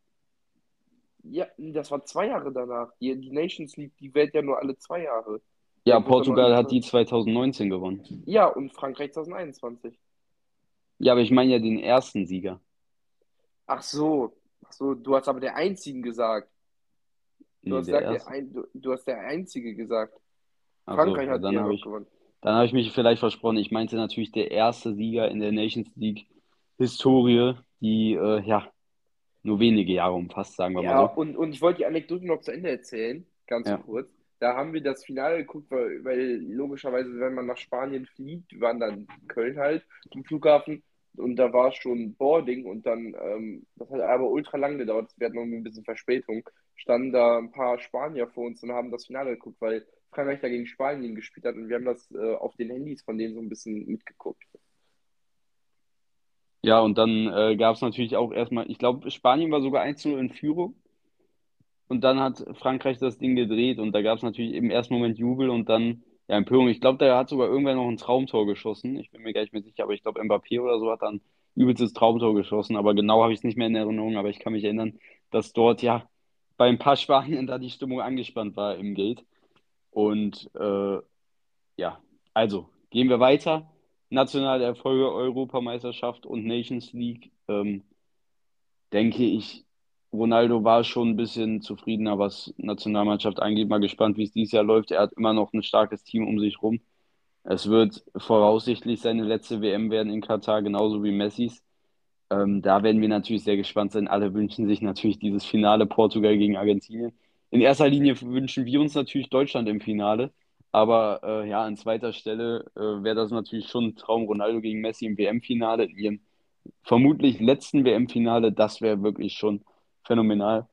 Ja, das war zwei Jahre danach. Die, die Nations League, die wählt ja nur alle zwei Jahre. Ja, Der Portugal hat die 2019 gewonnen. Ja, und Frankreich 2021. Ja, aber ich meine ja den ersten Sieger. Ach so, ach so, du hast aber der Einzigen gesagt. Du Nee, hast der gesagt, der ein, du, du hast der Einzige gesagt. Ach so, Frankreich ja, hat die dann noch ich, gewonnen. dann habe ich mich vielleicht versprochen. Ich meinte natürlich der erste Sieger in der Nations League Historie, die äh, ja nur wenige Jahre umfasst, sagen wir mal Ja, so. und, und ich wollte die Anekdote noch zu Ende erzählen, ganz Ja. kurz. Da haben wir das Finale geguckt, weil, weil logischerweise, wenn man nach Spanien fliegt, waren dann Köln halt am Flughafen und da war schon Boarding und dann, ähm, das hat aber ultra lang gedauert, wir hatten noch ein bisschen Verspätung, standen da ein paar Spanier vor uns und haben das Finale geguckt, weil Frankreich da gegen Spanien gespielt hat und wir haben das äh, auf den Handys von denen so ein bisschen mitgeguckt. Ja, und dann äh, gab es natürlich auch erstmal, ich glaube, Spanien war sogar 1-0 in Führung. Und dann hat Frankreich das Ding gedreht und da gab es natürlich im ersten Moment Jubel und dann ja, Empörung. Ich glaube, da hat sogar irgendwer noch ein Traumtor geschossen. Ich bin mir gar nicht mehr sicher, aber ich glaube, Mbappé oder so hat dann übelstes Traumtor geschossen. Aber genau habe ich es nicht mehr in Erinnerung. Aber ich kann mich erinnern, dass dort ja bei ein paar Spaniern (laughs) da die Stimmung angespannt war im Gate. Und äh, ja, also gehen wir weiter. Nationale Erfolge, Europameisterschaft und Nations League. Ähm, denke ich, Ronaldo war schon ein bisschen zufriedener, was Nationalmannschaft angeht. Mal gespannt, wie es dieses Jahr läuft. Er hat immer noch ein starkes Team um sich rum. Es wird voraussichtlich seine letzte WM werden in Katar, genauso wie Messis. Ähm, da werden wir natürlich sehr gespannt sein. Alle wünschen sich natürlich dieses Finale Portugal gegen Argentinien. In erster Linie wünschen wir uns natürlich Deutschland im Finale. Aber äh, ja, an zweiter Stelle äh, wäre das natürlich schon ein Traum, Ronaldo gegen Messi im WM-Finale, in ihrem vermutlich letzten WM-Finale. Das wäre wirklich schon phänomenal.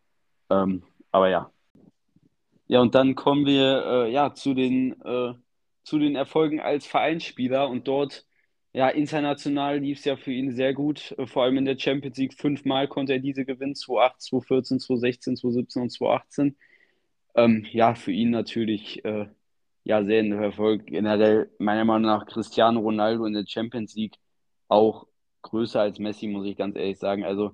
Ähm, aber ja. Ja, und dann kommen wir äh, ja zu den, äh, zu den Erfolgen als Vereinsspieler. Und dort, ja, international lief es ja für ihn sehr gut. Äh, vor allem in der Champions League. Fünfmal konnte er diese gewinnen: 2008, 2014, 2016, 2017 und 2018. Ähm, ja, für ihn natürlich ja, sehr ein Erfolg. Generell, meiner Meinung nach, Cristiano Ronaldo in der Champions League auch größer als Messi, muss ich ganz ehrlich sagen. Also,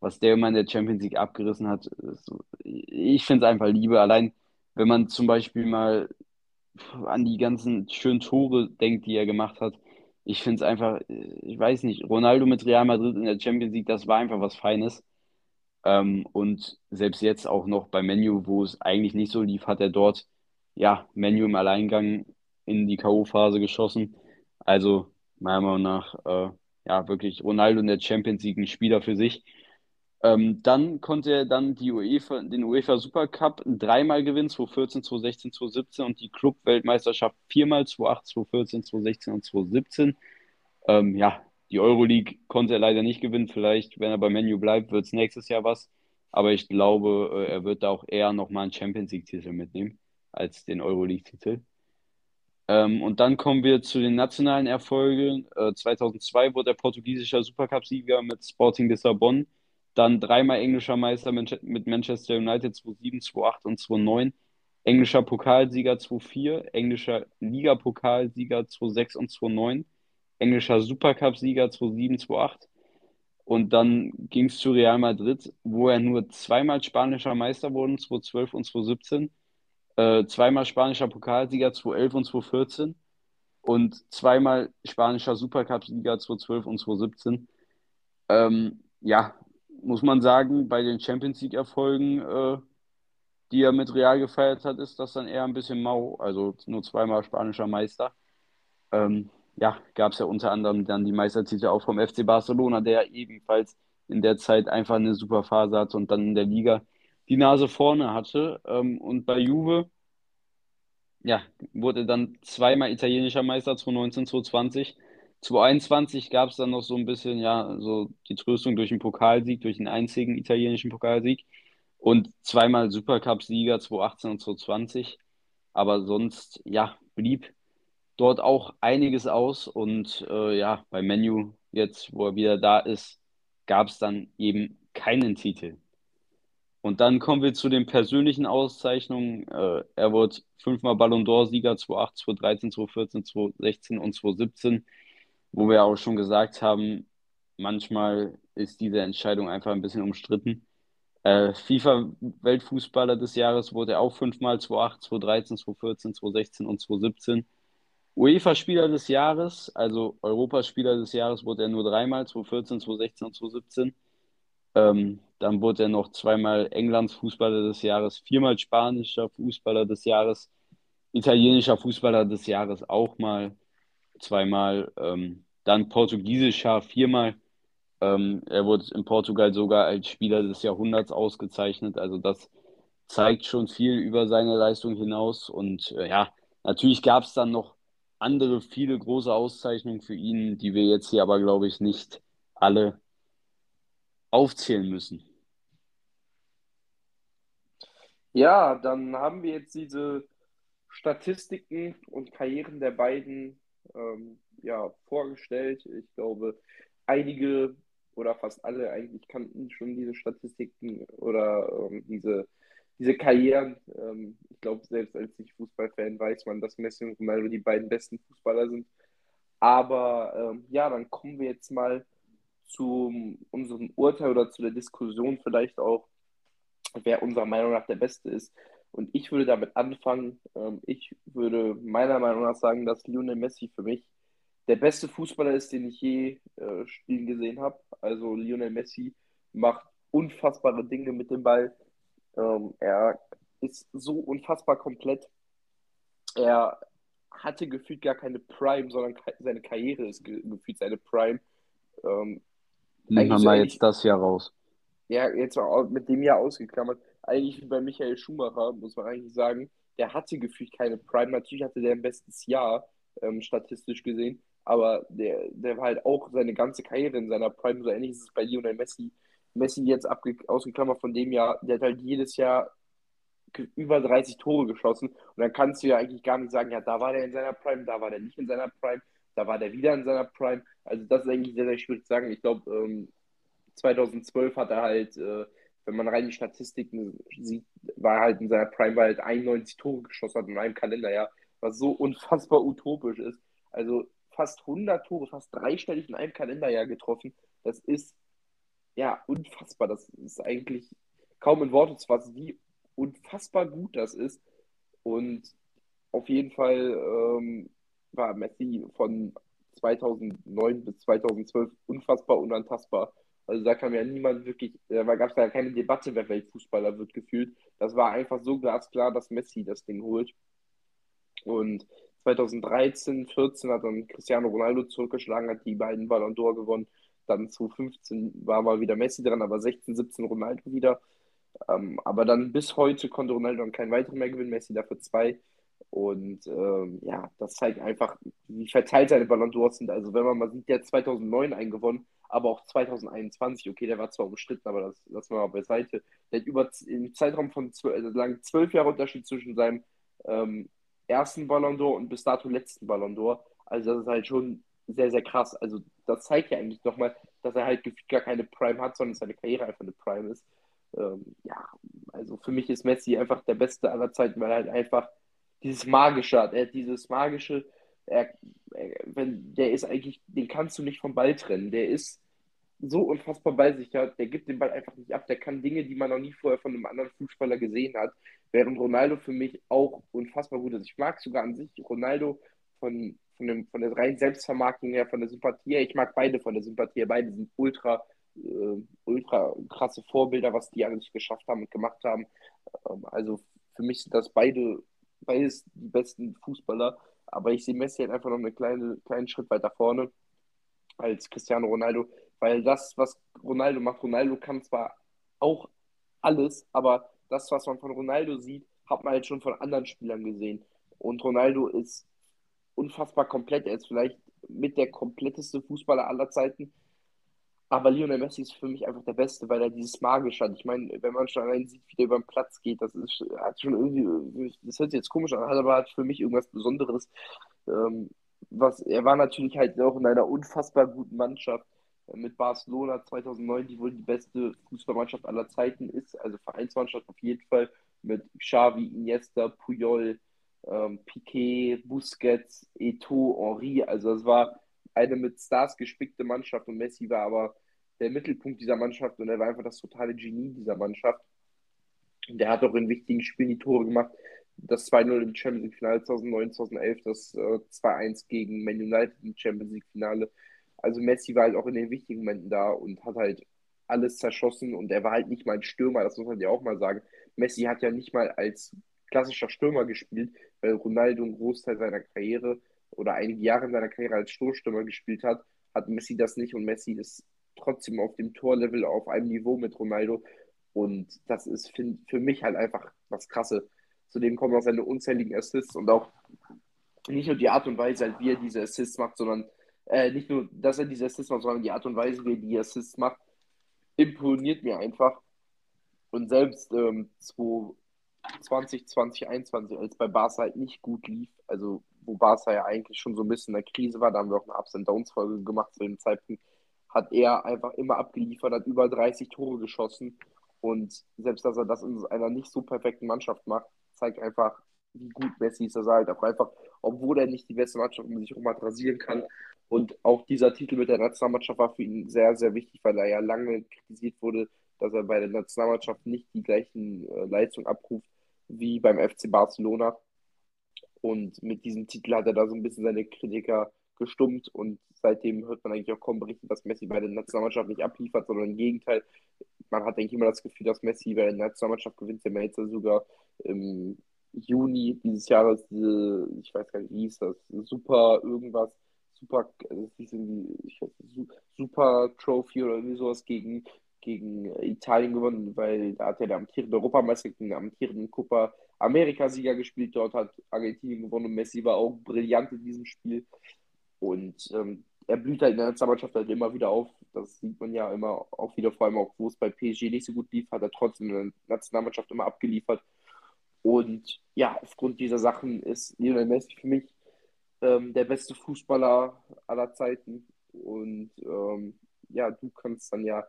was der immer in der Champions League abgerissen hat, ist, ich finde es einfach Liebe. Allein, wenn man zum Beispiel mal an die ganzen schönen Tore denkt, die er gemacht hat. Ich finde es einfach, ich weiß nicht, Ronaldo mit Real Madrid in der Champions League, das war einfach was Feines. Ähm, und selbst jetzt auch noch bei Menu, wo es eigentlich nicht so lief, hat er dort, ja, Menu im Alleingang in die K.O.-Phase geschossen. Also meiner Meinung nach, äh, ja, wirklich Ronaldo in der Champions League ein Spieler für sich. Ähm, dann konnte er dann die UEFA, den UEFA Supercup dreimal gewinnen, 2014, 2016, 2017 und die Club-Weltmeisterschaft viermal, 2008, 2014, 2016 und 2017. Ähm, ja, die Euroleague konnte er leider nicht gewinnen. Vielleicht, wenn er bei Menu bleibt, wird es nächstes Jahr was. Aber ich glaube, äh, er wird da auch eher nochmal einen Champions League-Titel mitnehmen als den Euroleague-Titel. Ähm, und dann kommen wir zu den nationalen Erfolgen. Äh, 2002 wurde er portugiesischer Supercup-Sieger mit Sporting Lissabon. Dann dreimal englischer Meister mit Manchester United 2007, 2008 und 2009. Englischer Pokalsieger 2004, englischer Ligapokalsieger 2006 und 2009, englischer Supercup-Sieger 2007, 2008. Und dann ging es zu Real Madrid, wo er nur zweimal spanischer Meister wurde, 2012 und 2017 äh, zweimal spanischer Pokalsieger 2011 und 2014 und zweimal spanischer Supercup-Sieger 2012 und 2017. Ähm, ja, muss man sagen, bei den Champions League-Erfolgen, äh, die er mit Real gefeiert hat, ist das dann eher ein bisschen mau. Also nur zweimal spanischer Meister. Ähm, ja, gab es ja unter anderem dann die Meistertitel auch vom FC Barcelona, der ebenfalls in der Zeit einfach eine super Phase hatte und dann in der Liga die Nase vorne hatte. Ähm, und bei Juve, ja, wurde dann zweimal italienischer Meister, 2019, 2020. 2021 gab es dann noch so ein bisschen, ja, so die Tröstung durch den Pokalsieg, durch den einzigen italienischen Pokalsieg und zweimal Supercup-Sieger 2018 und 2020. Aber sonst, ja, blieb dort auch einiges aus und äh, ja, bei Menu jetzt, wo er wieder da ist, gab es dann eben keinen Titel. Und dann kommen wir zu den persönlichen Auszeichnungen. Äh, er wurde fünfmal Ballon d'Or-Sieger 2008, 2013, 2014, 2016 und 2017, wo wir auch schon gesagt haben, manchmal ist diese Entscheidung einfach ein bisschen umstritten. Äh, FIFA-Weltfußballer des Jahres wurde er auch fünfmal 2008, 2013, 2014, 2016 und 2017. UEFA-Spieler des Jahres, also Europaspieler des Jahres, wurde er nur dreimal, 2014, 2016 und 2017. Ähm, dann wurde er noch zweimal Englands Fußballer des Jahres, viermal spanischer Fußballer des Jahres, italienischer Fußballer des Jahres auch mal, zweimal. Ähm, dann portugiesischer viermal. Ähm, er wurde in Portugal sogar als Spieler des Jahrhunderts ausgezeichnet. Also das zeigt schon viel über seine Leistung hinaus. Und äh, ja, natürlich gab es dann noch andere, viele große Auszeichnungen für ihn, die wir jetzt hier aber, glaube ich, nicht alle aufzählen müssen. Ja, dann haben wir jetzt diese Statistiken und Karrieren der beiden ähm, ja, vorgestellt. Ich glaube, einige oder fast alle eigentlich kannten schon diese Statistiken oder ähm, diese, diese Karrieren. Ähm, ich glaube, selbst als nicht Fußballfan weiß man, dass Messi und Ronaldo die beiden besten Fußballer sind. Aber ähm, ja, dann kommen wir jetzt mal zu unserem Urteil oder zu der Diskussion vielleicht auch, wer unserer Meinung nach der Beste ist. Und ich würde damit anfangen. Ähm, ich würde meiner Meinung nach sagen, dass Lionel Messi für mich der beste Fußballer ist, den ich je äh, spielen gesehen habe. Also Lionel Messi macht unfassbare Dinge mit dem Ball. Ähm, er ist so unfassbar komplett. Er hatte gefühlt gar keine Prime, sondern seine Karriere ist gefühlt seine Prime. Ähm, Nehmen wir mal jetzt das Jahr raus. Ja, jetzt mit dem Jahr ausgeklammert. Eigentlich wie bei Michael Schumacher, muss man eigentlich sagen. Der hatte gefühlt keine Prime. Natürlich hatte der ein bestes Jahr, ähm, statistisch gesehen. Aber der, der war halt auch seine ganze Karriere in seiner Prime. So ähnlich ist es bei Lionel Messi. Messi jetzt ausgeklammert von dem Jahr, der hat halt jedes Jahr über 30 Tore geschossen. Und dann kannst du ja eigentlich gar nicht sagen, ja, da war der in seiner Prime, da war der nicht in seiner Prime da war der wieder in seiner Prime. Also das ist eigentlich sehr, sehr schwierig zu sagen. Ich glaube, ähm, 2012 hat er halt, äh, wenn man rein die Statistiken sieht, war er halt in seiner Prime, weil halt 91 Tore geschossen hat in einem Kalenderjahr, was so unfassbar utopisch ist. Also fast 100 Tore, fast dreistellig in einem Kalenderjahr getroffen. Das ist ja unfassbar. Das ist eigentlich kaum in Worte zu fassen, wie unfassbar gut das ist. Und auf jeden Fall ähm, war Messi von 2009 bis 2012 unfassbar unantastbar. Also da kam ja niemand wirklich, da gab es ja keine Debatte, wer Weltfußballer wird gefühlt. Das war einfach so glasklar, dass Messi das Ding holt. Und 2013, 14 hat dann Cristiano Ronaldo zurückgeschlagen, hat die beiden Ballon d'Or gewonnen. Dann 2015 war mal wieder Messi dran, aber 16, 17 Ronaldo wieder. Ähm, aber dann bis heute konnte Ronaldo dann keinen weiteren mehr gewinnen, Messi dafür zwei. Und ähm, ja, das zeigt einfach, wie verteilt seine Ballon d'Ors sind. Also wenn man mal sieht, der hat 2009 eingewonnen, aber auch 2021, okay, der war zwar umstritten, aber das lassen wir mal beiseite. Der hat über im Zeitraum von zwölf, also lang zwölf Jahre Unterschied zwischen seinem ähm, ersten Ballon d'Or und bis dato letzten Ballon d'Or. Also das ist halt schon sehr, sehr krass. Also das zeigt ja eigentlich nochmal, dass er halt gar keine Prime hat, sondern seine Karriere einfach eine Prime ist. Ähm, ja, also für mich ist Messi einfach der Beste aller Zeiten, weil er halt einfach dieses Magische hat. Er hat dieses Magische, er, er, wenn, der ist eigentlich, den kannst du nicht vom Ball trennen. Der ist so unfassbar ballsicher, der gibt den Ball einfach nicht ab. Der kann Dinge, die man noch nie vorher von einem anderen Fußballer gesehen hat. Während Ronaldo für mich auch unfassbar gut ist. Ich mag sogar an sich Ronaldo von, von, dem, von der reinen Selbstvermarktung her, von der Sympathie her. Ich mag beide von der Sympathie her. Beide sind ultra, äh, ultra krasse Vorbilder, was die alles geschafft haben und gemacht haben. Ähm, also für mich sind das beide, beides die besten Fußballer. Aber ich sehe Messi halt einfach noch einen kleine, kleinen Schritt weiter vorne als Cristiano Ronaldo. Weil das, was Ronaldo macht, Ronaldo kann zwar auch alles, aber das, was man von Ronaldo sieht, hat man halt schon von anderen Spielern gesehen. Und Ronaldo ist unfassbar komplett. Er ist vielleicht mit der kompletteste Fußballer aller Zeiten. Aber Lionel Messi ist für mich einfach der Beste, weil er dieses Magische hat. Ich meine, wenn man schon allein sieht, wie der über den Platz geht, das ist hat schon irgendwie, das hört sich jetzt komisch an, aber hat für mich irgendwas Besonderes. Ähm, was, er war natürlich halt auch in einer unfassbar guten Mannschaft mit Barcelona 2009, die wohl die beste Fußballmannschaft aller Zeiten ist, also Vereinsmannschaft auf jeden Fall, mit Xavi, Iniesta, Puyol, ähm, Piquet, Busquets, Eto'o, Henri, also es war eine mit Stars gespickte Mannschaft und Messi war aber der Mittelpunkt dieser Mannschaft und er war einfach das totale Genie dieser Mannschaft. Und der hat auch in wichtigen Spielen die Tore gemacht. Das 2-0 im Champions League-Finale 2009, 2011, das äh, 2-1 gegen Man United im Champions League-Finale. Also Messi war halt auch in den wichtigen Momenten da und hat halt alles zerschossen und er war halt nicht mal ein Stürmer, das muss man ja auch mal sagen. Messi hat ja nicht mal als klassischer Stürmer gespielt, weil Ronaldo einen Großteil seiner Karriere oder einige Jahre in seiner Karriere als Stoßstürmer gespielt hat, hat Messi das nicht und Messi ist trotzdem auf dem Torlevel auf einem Niveau mit Ronaldo und das ist für, für mich halt einfach was Krasse. Zudem kommen auch seine unzähligen Assists und auch nicht nur die Art und Weise, halt, wie er diese Assists macht, sondern äh, nicht nur, dass er diese Assists macht, sondern die Art und Weise, wie er die Assists macht, imponiert mir einfach. Und selbst ähm, 2020, 2021, als bei Barca halt nicht gut lief, also wo Barca ja eigentlich schon so ein bisschen in der Krise war, da haben wir auch eine Ups and Downs Folge gemacht zu dem Zeitpunkt, hat er einfach immer abgeliefert, hat über 30 Tore geschossen und selbst, dass er das in einer nicht so perfekten Mannschaft macht, zeigt einfach, wie gut Messi ist, dass er halt auch einfach, obwohl er nicht die beste Mannschaft um sich herum hat, rasieren kann. Und auch dieser Titel mit der Nationalmannschaft war für ihn sehr, sehr wichtig, weil er ja lange kritisiert wurde, dass er bei der Nationalmannschaft nicht die gleichen äh, Leistungen abruft wie beim FC Barcelona. Und mit diesem Titel hat er da so ein bisschen seine Kritiker gestummt und seitdem hört man eigentlich auch kaum berichten, dass Messi bei der Nationalmannschaft nicht abliefert, sondern im Gegenteil, man hat eigentlich immer das Gefühl, dass Messi bei der Nationalmannschaft gewinnt. Der jetzt sogar im Juni dieses Jahres diese, ich weiß gar nicht, wie hieß das, super irgendwas, super, also ich weiß, super Trophy oder irgendwie sowas gegen, gegen Italien gewonnen, weil da hat ja der amtierende Europameister gegen den amtierenden Copa Amerika-Sieger gespielt. Dort hat Argentinien gewonnen und Messi war auch brillant in diesem Spiel. Und ähm, er blüht halt in der Nationalmannschaft halt immer wieder auf. Das sieht man ja immer auch wieder, vor allem auch, wo es bei PSG nicht so gut lief, hat er trotzdem in der Nationalmannschaft immer abgeliefert. Und ja, aufgrund dieser Sachen ist Lionel Messi für mich ähm, der beste Fußballer aller Zeiten. Und ähm, ja, du kannst dann ja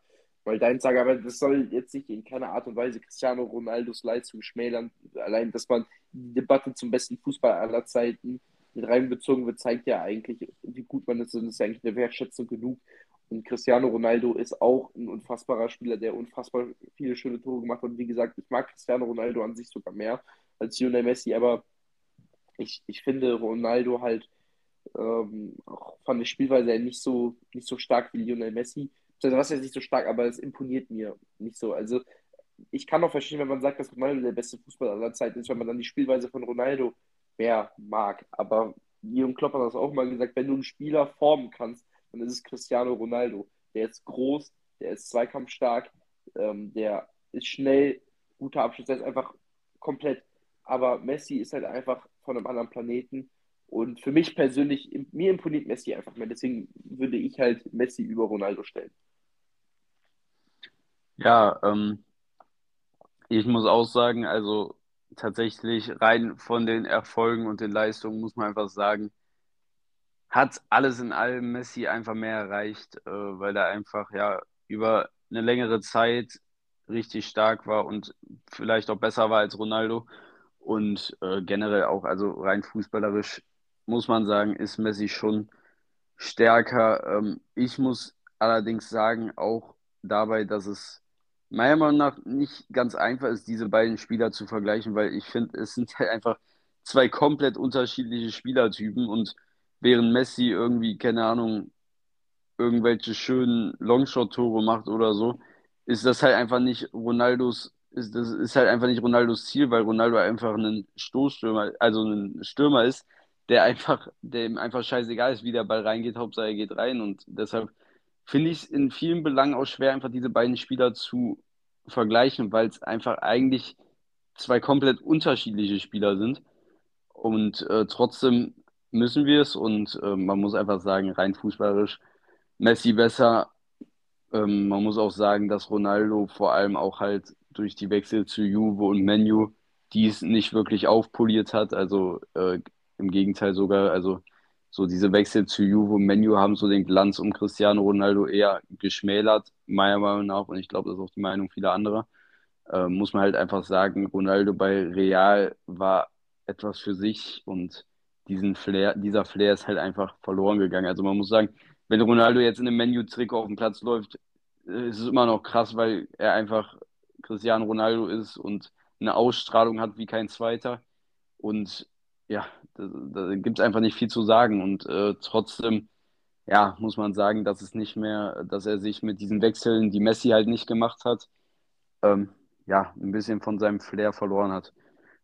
mal dein sagen, aber das soll jetzt nicht in keiner Art und Weise Cristiano Ronaldos Leistung schmälern. Allein, dass man die Debatte zum besten Fußballer aller Zeiten mit reinbezogen wird, zeigt ja eigentlich, wie gut man ist. Das ist eigentlich eine Wertschätzung genug. Und Cristiano Ronaldo ist auch ein unfassbarer Spieler, der unfassbar viele schöne Tore gemacht hat. Und wie gesagt, ich mag Cristiano Ronaldo an sich sogar mehr als Lionel Messi, aber ich, ich finde Ronaldo halt ähm, auch von der Spielweise her nicht so, nicht so stark wie Lionel Messi. Was ist nicht so stark, aber es imponiert mir nicht so. Also ich kann auch verstehen, wenn man sagt, dass Ronaldo der beste Fußballer aller Zeiten ist, wenn man dann die Spielweise von Ronaldo mehr mag. Aber Jürgen Klopp hat das auch mal gesagt, wenn du einen Spieler formen kannst, dann ist es Cristiano Ronaldo. Der ist groß, der ist zweikampfstark, ähm, der ist schnell, guter Abschluss, der ist einfach komplett. Aber Messi ist halt einfach von einem anderen Planeten. Und für mich persönlich, mir imponiert Messi einfach mehr. Deswegen würde ich halt Messi über Ronaldo stellen. Ja, ähm, ich muss auch sagen, also tatsächlich rein von den Erfolgen und den Leistungen muss man einfach sagen, hat alles in allem Messi einfach mehr erreicht, äh, weil er einfach ja über eine längere Zeit richtig stark war und vielleicht auch besser war als Ronaldo. Und äh, generell auch, also rein fußballerisch muss man sagen, ist Messi schon stärker. Ähm, ich muss allerdings sagen, auch dabei, dass es meiner Meinung nach nicht ganz einfach ist, diese beiden Spieler zu vergleichen, weil ich finde, es sind halt einfach zwei komplett unterschiedliche Spielertypen und während Messi irgendwie, keine Ahnung, irgendwelche schönen Longshot-Tore macht oder so, ist das halt einfach nicht Ronaldos, ist, das ist halt einfach nicht Ronaldos Ziel, weil Ronaldo einfach ein Stoßstürmer, also ein Stürmer ist, der einfach, dem einfach scheißegal ist, wie der Ball reingeht, Hauptsache er geht rein und deshalb finde ich es in vielen Belangen auch schwer, einfach diese beiden Spieler zu vergleichen, weil es einfach eigentlich zwei komplett unterschiedliche Spieler sind. Und äh, trotzdem müssen wir es und äh, man muss einfach sagen, rein fußballerisch Messi besser. Ähm, man muss auch sagen, dass Ronaldo vor allem auch halt durch die Wechsel zu Juve und Menu dies nicht wirklich aufpoliert hat. Also äh, im Gegenteil sogar, also so diese Wechsel zu Juve Menu haben so den Glanz um Cristiano Ronaldo eher geschmälert, meiner Meinung nach. Und ich glaube, das ist auch die Meinung vieler anderer. Äh, muss man halt einfach sagen, Ronaldo bei Real war etwas für sich und diesen Flair, dieser Flair ist halt einfach verloren gegangen. Also man muss sagen, wenn Ronaldo jetzt in einem Menu-Trikot auf dem Platz läuft, äh, ist es immer noch krass, weil er einfach Cristiano Ronaldo ist und eine Ausstrahlung hat wie kein zweiter. Und ja, da, da gibt es einfach nicht viel zu sagen. Und äh, trotzdem, ja, muss man sagen, dass es nicht mehr, dass er sich mit diesen Wechseln, die Messi halt nicht gemacht hat, ähm, ja, ein bisschen von seinem Flair verloren hat.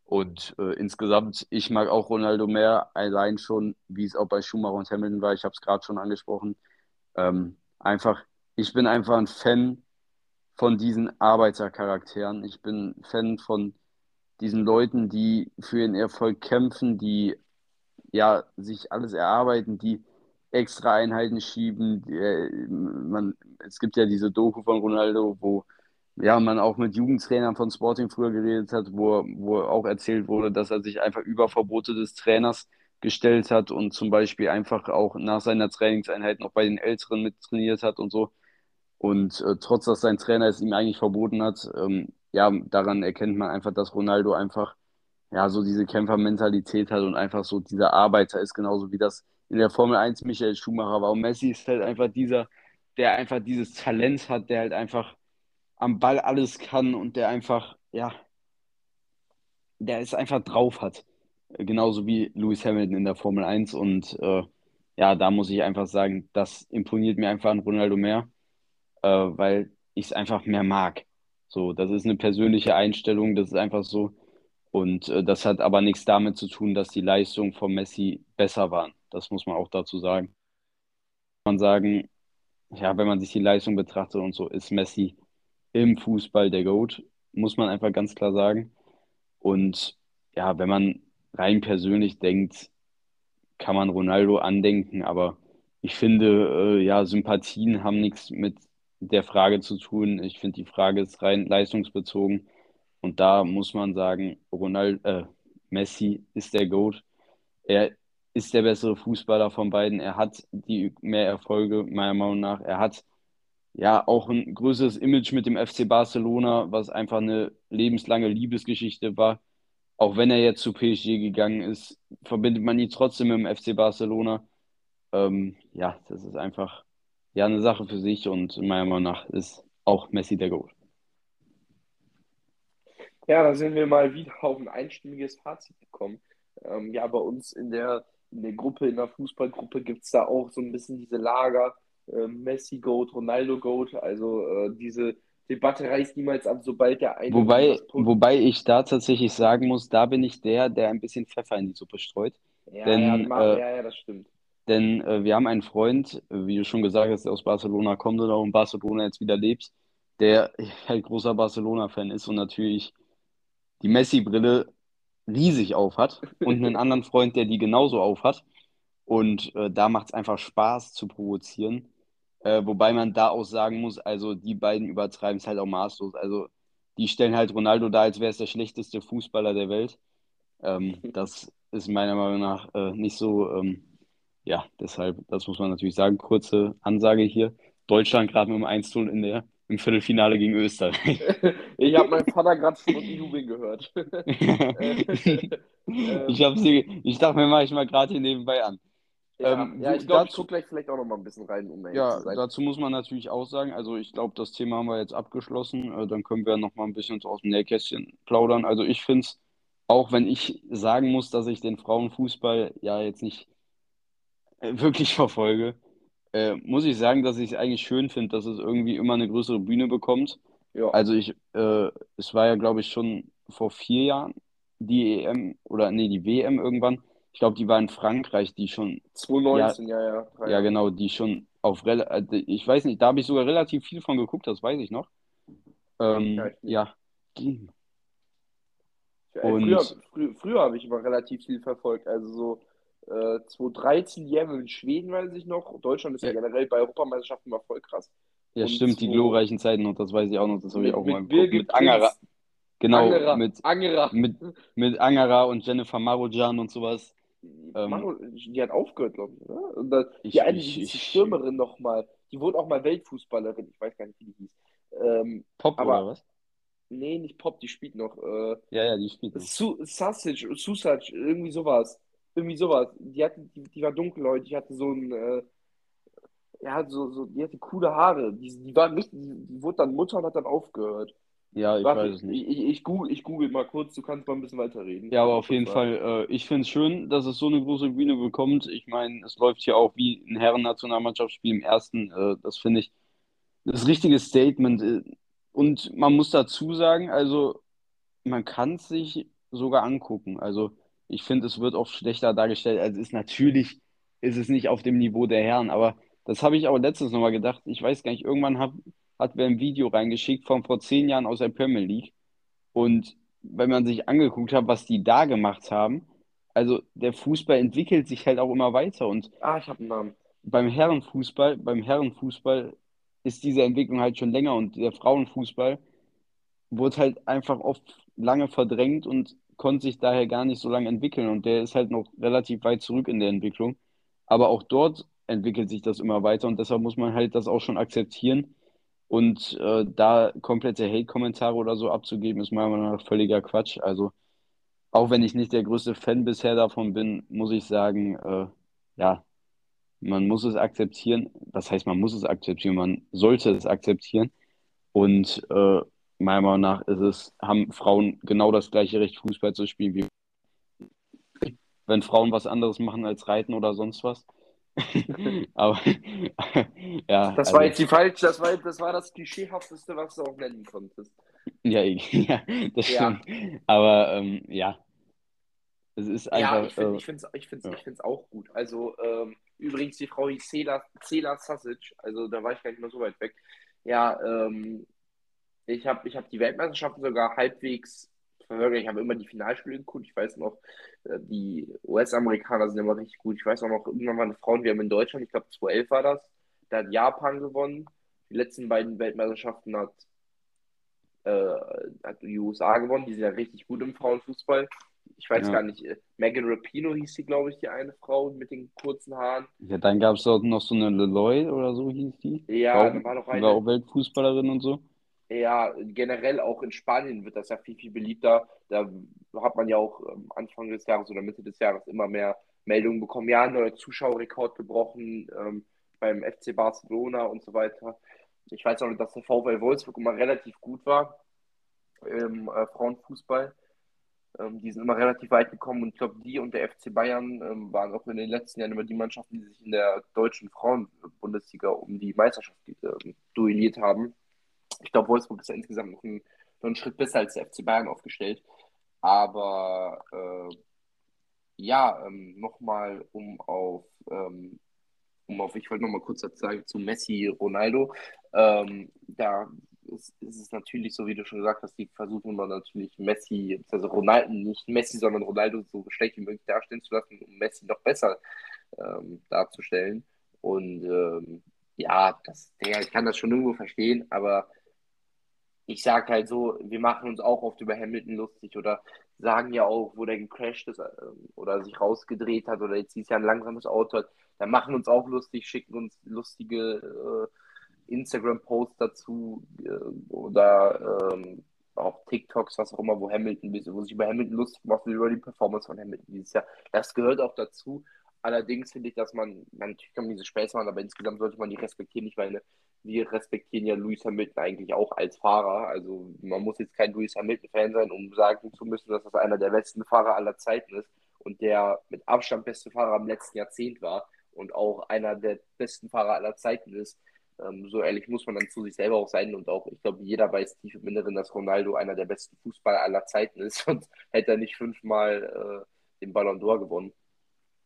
Und äh, insgesamt, ich mag auch Ronaldo mehr, allein schon, wie es auch bei Schumacher und Hamilton war, ich habe es gerade schon angesprochen. Ähm, einfach, ich bin einfach ein Fan von diesen Arbeitercharakteren. Ich bin Fan von diesen Leuten, die für ihren Erfolg kämpfen, die ja sich alles erarbeiten, die extra Einheiten schieben. Die, äh, man, es gibt ja diese Doku von Ronaldo, wo ja, man auch mit Jugendtrainern von Sporting früher geredet hat, wo, wo auch erzählt wurde, dass er sich einfach über Verbote des Trainers gestellt hat und zum Beispiel einfach auch nach seiner Trainingseinheit noch bei den Älteren mit trainiert hat und so. Und äh, trotz dass sein Trainer es ihm eigentlich verboten hat, ähm, ja, daran erkennt man einfach, dass Ronaldo einfach ja so diese Kämpfermentalität hat und einfach so dieser Arbeiter ist, genauso wie das in der Formel 1 Michael Schumacher war. Und Messi ist halt einfach dieser, der einfach dieses Talent hat, der halt einfach am Ball alles kann und der einfach, ja, der es einfach drauf hat. Genauso wie Lewis Hamilton in der Formel 1. Und äh, ja, da muss ich einfach sagen, das imponiert mir einfach an Ronaldo mehr, äh, weil ich es einfach mehr mag. So, das ist eine persönliche Einstellung, das ist einfach so. Und äh, das hat aber nichts damit zu tun, dass die Leistungen von Messi besser waren. Das muss man auch dazu sagen. Man sagen, ja, wenn man sich die Leistung betrachtet und so, ist Messi im Fußball der GOAT, muss man einfach ganz klar sagen. Und ja, wenn man rein persönlich denkt, kann man Ronaldo andenken, aber ich finde, äh, ja, Sympathien haben nichts mit der Frage zu tun. Ich finde, die Frage ist rein leistungsbezogen. Und da muss man sagen, Ronaldo, äh, Messi ist der GOAT. Er ist der bessere Fußballer von beiden. Er hat die mehr Erfolge, meiner Meinung nach. Er hat ja auch ein größeres Image mit dem FC Barcelona, was einfach eine lebenslange Liebesgeschichte war. Auch wenn er jetzt zu PSG gegangen ist, verbindet man ihn trotzdem mit dem FC Barcelona. Ähm, ja, das ist einfach ja eine Sache für sich und meiner Meinung nach ist auch Messi der Goal. Ja, da sind wir mal wieder auf ein einstimmiges Fazit gekommen. Ähm, ja, bei uns in der, in der Gruppe, in der Fußballgruppe gibt es da auch so ein bisschen diese Lager äh, Messi Goat, Ronaldo Goat. Also äh, diese Debatte reißt niemals ab, sobald der eine. Wobei, wobei ich da tatsächlich sagen muss, da bin ich der, der ein bisschen Pfeffer in die Suppe streut. Ja, Denn, ja, äh, ja, ja, das stimmt. Denn äh, wir haben einen Freund, äh, wie du schon gesagt hast, der aus Barcelona kommt oder auch in Barcelona jetzt wieder lebt, der halt großer Barcelona-Fan ist und natürlich die Messi-Brille riesig aufhat (laughs) und einen anderen Freund, der die genauso aufhat. Und äh, da macht es einfach Spaß zu provozieren. Äh, wobei man da auch sagen muss, also die beiden übertreiben es halt auch maßlos. Also die stellen halt Ronaldo da, als wäre es der schlechteste Fußballer der Welt. Ähm, (laughs) das ist meiner Meinung nach äh, nicht so. Ähm, ja, deshalb, das muss man natürlich sagen. Kurze Ansage hier. Deutschland gerade mit dem 1-0 in der, im Viertelfinale gegen Österreich. (laughs) Ich habe meinen Vater gerade schon Jubeln gehört. (laughs) Ähm, Ich, hier, ich dachte mir, mache ich mal gerade hier nebenbei an. ja, Ähm, ja, ich glaube, ich dazu- gucke gleich vielleicht auch noch mal ein bisschen rein, um Ja, dazu muss man natürlich auch sagen, also ich glaube, das Thema haben wir jetzt abgeschlossen. Äh, dann können wir noch mal ein bisschen aus dem Nähkästchen plaudern. Also ich finde es, auch wenn ich sagen muss, dass ich den Frauenfußball ja jetzt nicht äh, wirklich verfolge, äh, muss ich sagen, dass ich es eigentlich schön finde, dass es irgendwie immer eine größere Bühne bekommt. Ja, Also ich, äh, es war ja, glaube ich, schon vor vier Jahren die EM oder nee, die WM irgendwann. Ich glaube, die war in Frankreich, die schon 2019, ja, ja. ja, Jahre. genau, die schon auf, äh, ich weiß nicht, da habe ich sogar relativ viel von geguckt, das weiß ich noch. Ähm, Ja, ja. Ja, Und- früher früher, früher habe ich immer relativ viel verfolgt. Also so äh, 2013 die EM in Schweden, weiß ich noch. Deutschland ist ja, Ja. generell bei Europameisterschaften immer voll krass. Ja, Und stimmt, die glorreichen Zeiten und das weiß ich auch noch, das habe ich auch mal mit Kopf. Birgit Mit Angara, Prinz, genau, Angerer, mit, Angerer. mit, mit Angara und Jennifer Marujan und sowas. Ähm, Manu, die hat aufgehört, glaube ich, oder? Und da, Ich- die eine, ich- die, Stürmerin noch mal, die wurde auch mal Weltfußballerin. Ich weiß gar nicht, wie die hieß. Ähm, Pop Aber- oder was? nee, nicht Pop, die spielt noch. Äh, Ja, ja, die spielt. noch. Su Sausage, Susage, irgendwie sowas. Irgendwie sowas. Die hatte, die, die war dunkelhäutig, die hatte so ein, äh, ja, so, so, die hatte coole Haare. Die, die war nicht, die, die wurde dann Mutter und hat dann aufgehört. Ja, ich Warte, weiß es nicht. Ich, ich, ich, google, ich google mal kurz, du kannst mal ein bisschen weiterreden. Ja, aber auf jeden Fall, äh, ich finde es schön, dass es so eine große Bühne bekommt. Ich meine, es läuft hier auch wie ein Herren-Nationalmannschaftsspiel im ersten. Äh, das finde ich das richtige Statement. Äh, und man muss dazu sagen, also man kann es sich sogar angucken. Also ich finde, es wird oft schlechter dargestellt, als es ist. Natürlich ist es nicht auf dem Niveau der Herren, aber das habe ich auch letztens nochmal gedacht. Ich weiß gar nicht, irgendwann hat, hat wer ein Video reingeschickt von vor zehn Jahren aus der Premier League. Und wenn man sich angeguckt hat, was die da gemacht haben, also der Fußball entwickelt sich halt auch immer weiter. Und Ah, ich habe einen Namen. beim Herrenfußball, beim Herrenfußball ist diese Entwicklung halt schon länger und der Frauenfußball wurde halt einfach oft lange verdrängt und konnte sich daher gar nicht so lange entwickeln. Und der ist halt noch relativ weit zurück in der Entwicklung. Aber auch dort entwickelt sich das immer weiter und deshalb muss man halt das auch schon akzeptieren. Und äh, da komplette Hate-Kommentare oder so abzugeben, ist meiner Meinung nach völliger Quatsch. Also, auch wenn ich nicht der größte Fan bisher davon bin, muss ich sagen, äh, ja, man muss es akzeptieren. Was heißt, man muss es akzeptieren? Man sollte es akzeptieren. Und äh, meiner Meinung nach ist es, haben Frauen genau das gleiche Recht, Fußball zu spielen wie (laughs) wenn Frauen was anderes machen als Reiten oder sonst was. (laughs) Aber (laughs) ja, Das also, war jetzt die falsche, das war, das war das klischeehafteste, was du auch nennen konntest. ja, ja, das Ja. stimmt. Aber ähm, ja, es ist Ja, einfach. ich finde äh, ich ich find's, ja. ich find's auch gut. Also, ähm, übrigens, die Frau hieß Cela, Cela Sasic, also da war ich gar nicht mehr so weit weg. Ja, ähm, ich habe ich hab die Weltmeisterschaften sogar halbwegs verfolgt. Ich habe immer die Finalspiele geguckt. Ich weiß noch, äh, die US-Amerikaner sind immer richtig gut. Ich weiß auch noch, irgendwann war eine Frauen-WM in Deutschland, ich glaube 2011 war das. Da hat Japan gewonnen. Die letzten beiden Weltmeisterschaften hat, äh, hat die USA gewonnen. Die sind ja richtig gut im Frauenfußball. Ich weiß Ja. gar nicht, äh, Megan Rapinoe hieß sie, glaube ich, die eine Frau mit den kurzen Haaren. ja, dann gab es dort noch so eine Leloy oder so hieß die. Ja, War auch, war noch die eine. war auch Weltfußballerin und so. Ja, generell auch in Spanien wird das ja viel, viel beliebter. Da hat man ja auch ähm, Anfang des Jahres oder Mitte des Jahres immer mehr Meldungen bekommen. Ja, neuer Zuschauerrekord gebrochen ähm, beim FC Barcelona und so weiter. Ich weiß auch noch, dass der VfL Wolfsburg immer relativ gut war im äh, Frauenfußball. Ähm, die sind immer relativ weit gekommen und ich glaube, die und der FC Bayern ähm, waren auch in den letzten Jahren immer die Mannschaften, die sich in der deutschen Frauenbundesliga um die Meisterschaft ähm, duelliert haben. Ich glaube, Wolfsburg ist ja insgesamt noch, ein, noch einen Schritt besser als der FC Bayern aufgestellt. Aber äh, ja, ähm, nochmal, um auf, ähm, um auf, ich wollte nochmal kurz sagen zu Messi, Ronaldo. Ähm, da ist, ist, es natürlich so, wie du schon gesagt hast, die versuchen immer natürlich Messi, also Ronaldo, nicht Messi, sondern Ronaldo so schlecht wie möglich darstellen zu lassen, um Messi noch besser ähm, darzustellen. Und ähm, ja, das, der, ich kann das schon irgendwo verstehen, aber ich sage halt so, wir machen uns auch oft über Hamilton lustig oder sagen ja auch, wo der gecrashed ist äh, oder sich rausgedreht hat oder jetzt ist ja ein langsames Auto hat, dann machen uns auch lustig, schicken uns lustige äh, Instagram-Posts dazu äh, oder ähm, auch TikToks, was auch immer, wo Hamilton, wo sich über Hamilton lustig macht, über die Performance von Hamilton dieses Jahr. Das gehört auch dazu. Allerdings finde ich, dass man, man natürlich kann man diese Späße machen, aber insgesamt sollte man die respektieren. Ich meine, wir respektieren ja Lewis Hamilton eigentlich auch als Fahrer. Also man muss jetzt kein Lewis Hamilton-Fan sein, um sagen zu müssen, dass das einer der besten Fahrer aller Zeiten ist und der mit Abstand beste Fahrer im letzten Jahrzehnt war und auch einer der besten Fahrer aller Zeiten ist. Ähm, so ehrlich muss man dann zu sich selber auch sein und auch, ich glaube, jeder weiß tief im Inneren, dass Ronaldo einer der besten Fußballer aller Zeiten ist, (laughs) sonst hätte er nicht fünfmal äh, den Ballon d'Or gewonnen.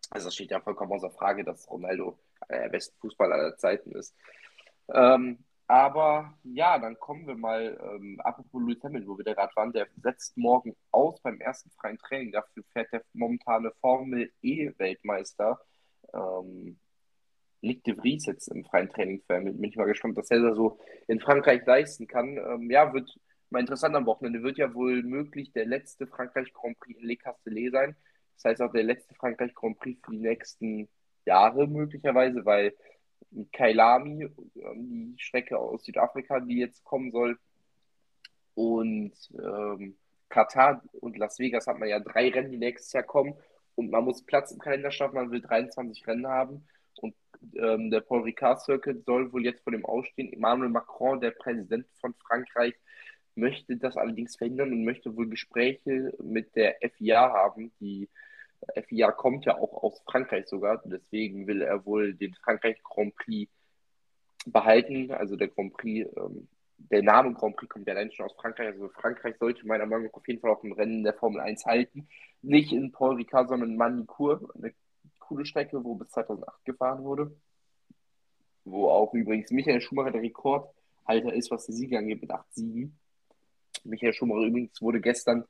Also das steht ja vollkommen außer Frage, dass Ronaldo einer der besten Fußballer aller Zeiten ist. Ähm, aber ja, dann kommen wir mal, ähm, apropos Lewis Hamilton, wo wir da gerade waren, der setzt morgen aus beim ersten freien Training. Dafür fährt der momentane Formel E-Weltmeister. Ähm, Nick de Vries jetzt im freien Training für Hamilton. Bin ich mal gespannt, was er da so in Frankreich leisten kann. Ähm, ja, wird mal interessant am Wochenende. Wird ja wohl möglich der letzte Frankreich Grand Prix in Le Castellet sein. Das heißt auch der letzte Frankreich Grand Prix für die nächsten Jahre möglicherweise, weil Kailami, ähm, die Strecke aus Südafrika, die jetzt kommen soll, und ähm, Katar und Las Vegas hat man ja drei Rennen, die nächstes Jahr kommen. Und man muss Platz im Kalender schaffen, man will 23 Rennen haben. Und ähm, der Paul Ricard Circuit soll wohl jetzt vor dem Ausstehen. Emmanuel Macron, der Präsident von Frankreich, möchte das allerdings verhindern und möchte wohl Gespräche mit der FIA haben, die FIA kommt ja auch aus Frankreich sogar, deswegen will er wohl den Frankreich Grand Prix behalten. Also der Grand Prix, ähm, der Name Grand Prix kommt ja allein schon aus Frankreich. Also Frankreich sollte meiner Meinung nach auf jeden Fall auch ein Rennen der Formel 1 halten. Nicht in Paul Ricard, sondern in Manicourt, eine coole Strecke, wo bis 2008 gefahren wurde. Wo auch übrigens Michael Schumacher der Rekordhalter ist, was die Siege angeht, mit 8 Siegen. Michael Schumacher übrigens wurde gestern,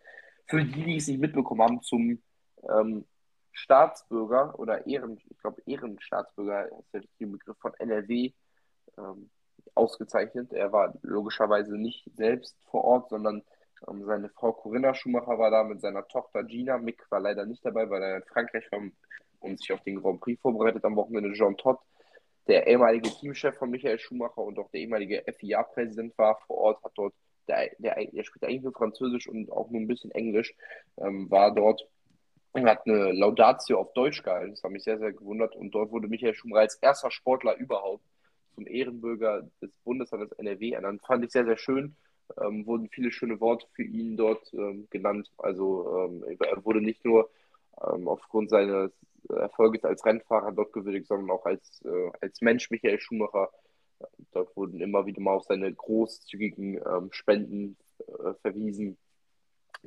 für die, die es nicht mitbekommen haben, zum ähm, Staatsbürger oder Ehren, ich glaube Ehrenstaatsbürger ist der richtige Begriff von NRW ähm, ausgezeichnet. Er war logischerweise nicht selbst vor Ort, sondern ähm, seine Frau Corinna Schumacher war da mit seiner Tochter Gina. Mick war leider nicht dabei, weil er in Frankreich war und sich auf den Grand Prix vorbereitet am Wochenende. Jean Todt, der ehemalige Teamchef von Michael Schumacher und auch der ehemalige FIA-Präsident war vor Ort, hat dort, der, der, der spricht eigentlich nur Französisch und auch nur ein bisschen Englisch, ähm, war dort er hat eine Laudatio auf Deutsch gehalten. Das hat mich sehr, sehr gewundert. Und dort wurde Michael Schumacher als erster Sportler überhaupt zum Ehrenbürger des Bundeslandes NRW ernannt. Fand ich sehr, sehr schön. Ähm, wurden viele schöne Worte für ihn dort ähm, genannt. Also ähm, er wurde nicht nur ähm, aufgrund seines Erfolges als Rennfahrer dort gewürdigt, sondern auch als, äh, als Mensch Michael Schumacher. Dort wurden immer wieder mal auf seine großzügigen ähm, Spenden äh, verwiesen,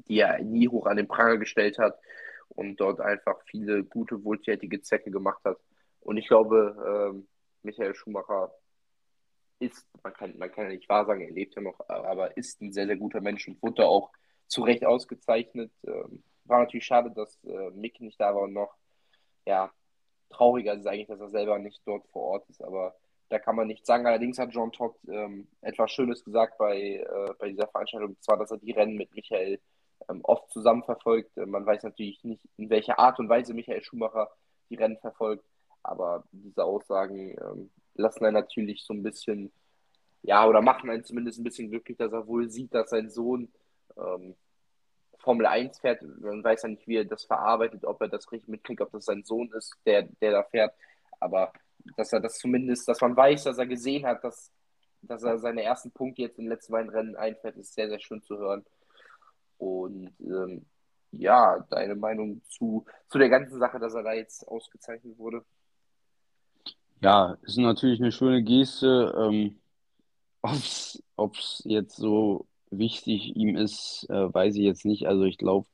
die er nie hoch an den Pranger gestellt hat und dort einfach viele gute, wohltätige Zwecke gemacht hat. Und ich glaube, ähm, Michael Schumacher ist, man kann, man kann ja nicht wahr sagen, er lebt ja noch, aber ist ein sehr, sehr guter Mensch und wurde auch zu Recht ausgezeichnet. Ähm, war natürlich schade, dass äh, Mick nicht da war und noch, ja, trauriger ist eigentlich, dass er selber nicht dort vor Ort ist, aber da kann man nichts sagen. Allerdings hat John Todd ähm, etwas Schönes gesagt bei, äh, bei dieser Veranstaltung, und zwar, dass er die Rennen mit Michael oft zusammen verfolgt. Äh, man weiß natürlich nicht, in welcher Art und Weise Michael Schumacher die Rennen verfolgt, aber diese Aussagen ähm, lassen einen natürlich so ein bisschen, ja, oder machen einen zumindest ein bisschen glücklich, dass er wohl sieht, dass sein Sohn ähm, Formel 1 fährt. Man weiß ja nicht, wie er das verarbeitet, ob er das richtig mitkriegt, ob das sein Sohn ist, der, der da fährt. Aber dass er das zumindest, dass man weiß, dass er gesehen hat, dass, dass er seine ersten Punkte jetzt in den letzten beiden Rennen einfährt, ist sehr, sehr schön zu hören. Und ähm, ja, deine Meinung zu, zu der ganzen Sache, dass er da jetzt ausgezeichnet wurde? Ja, ist natürlich eine schöne Geste. Ähm, (laughs) Ob es jetzt so wichtig ihm ist, äh, weiß ich jetzt nicht. Also ich glaube,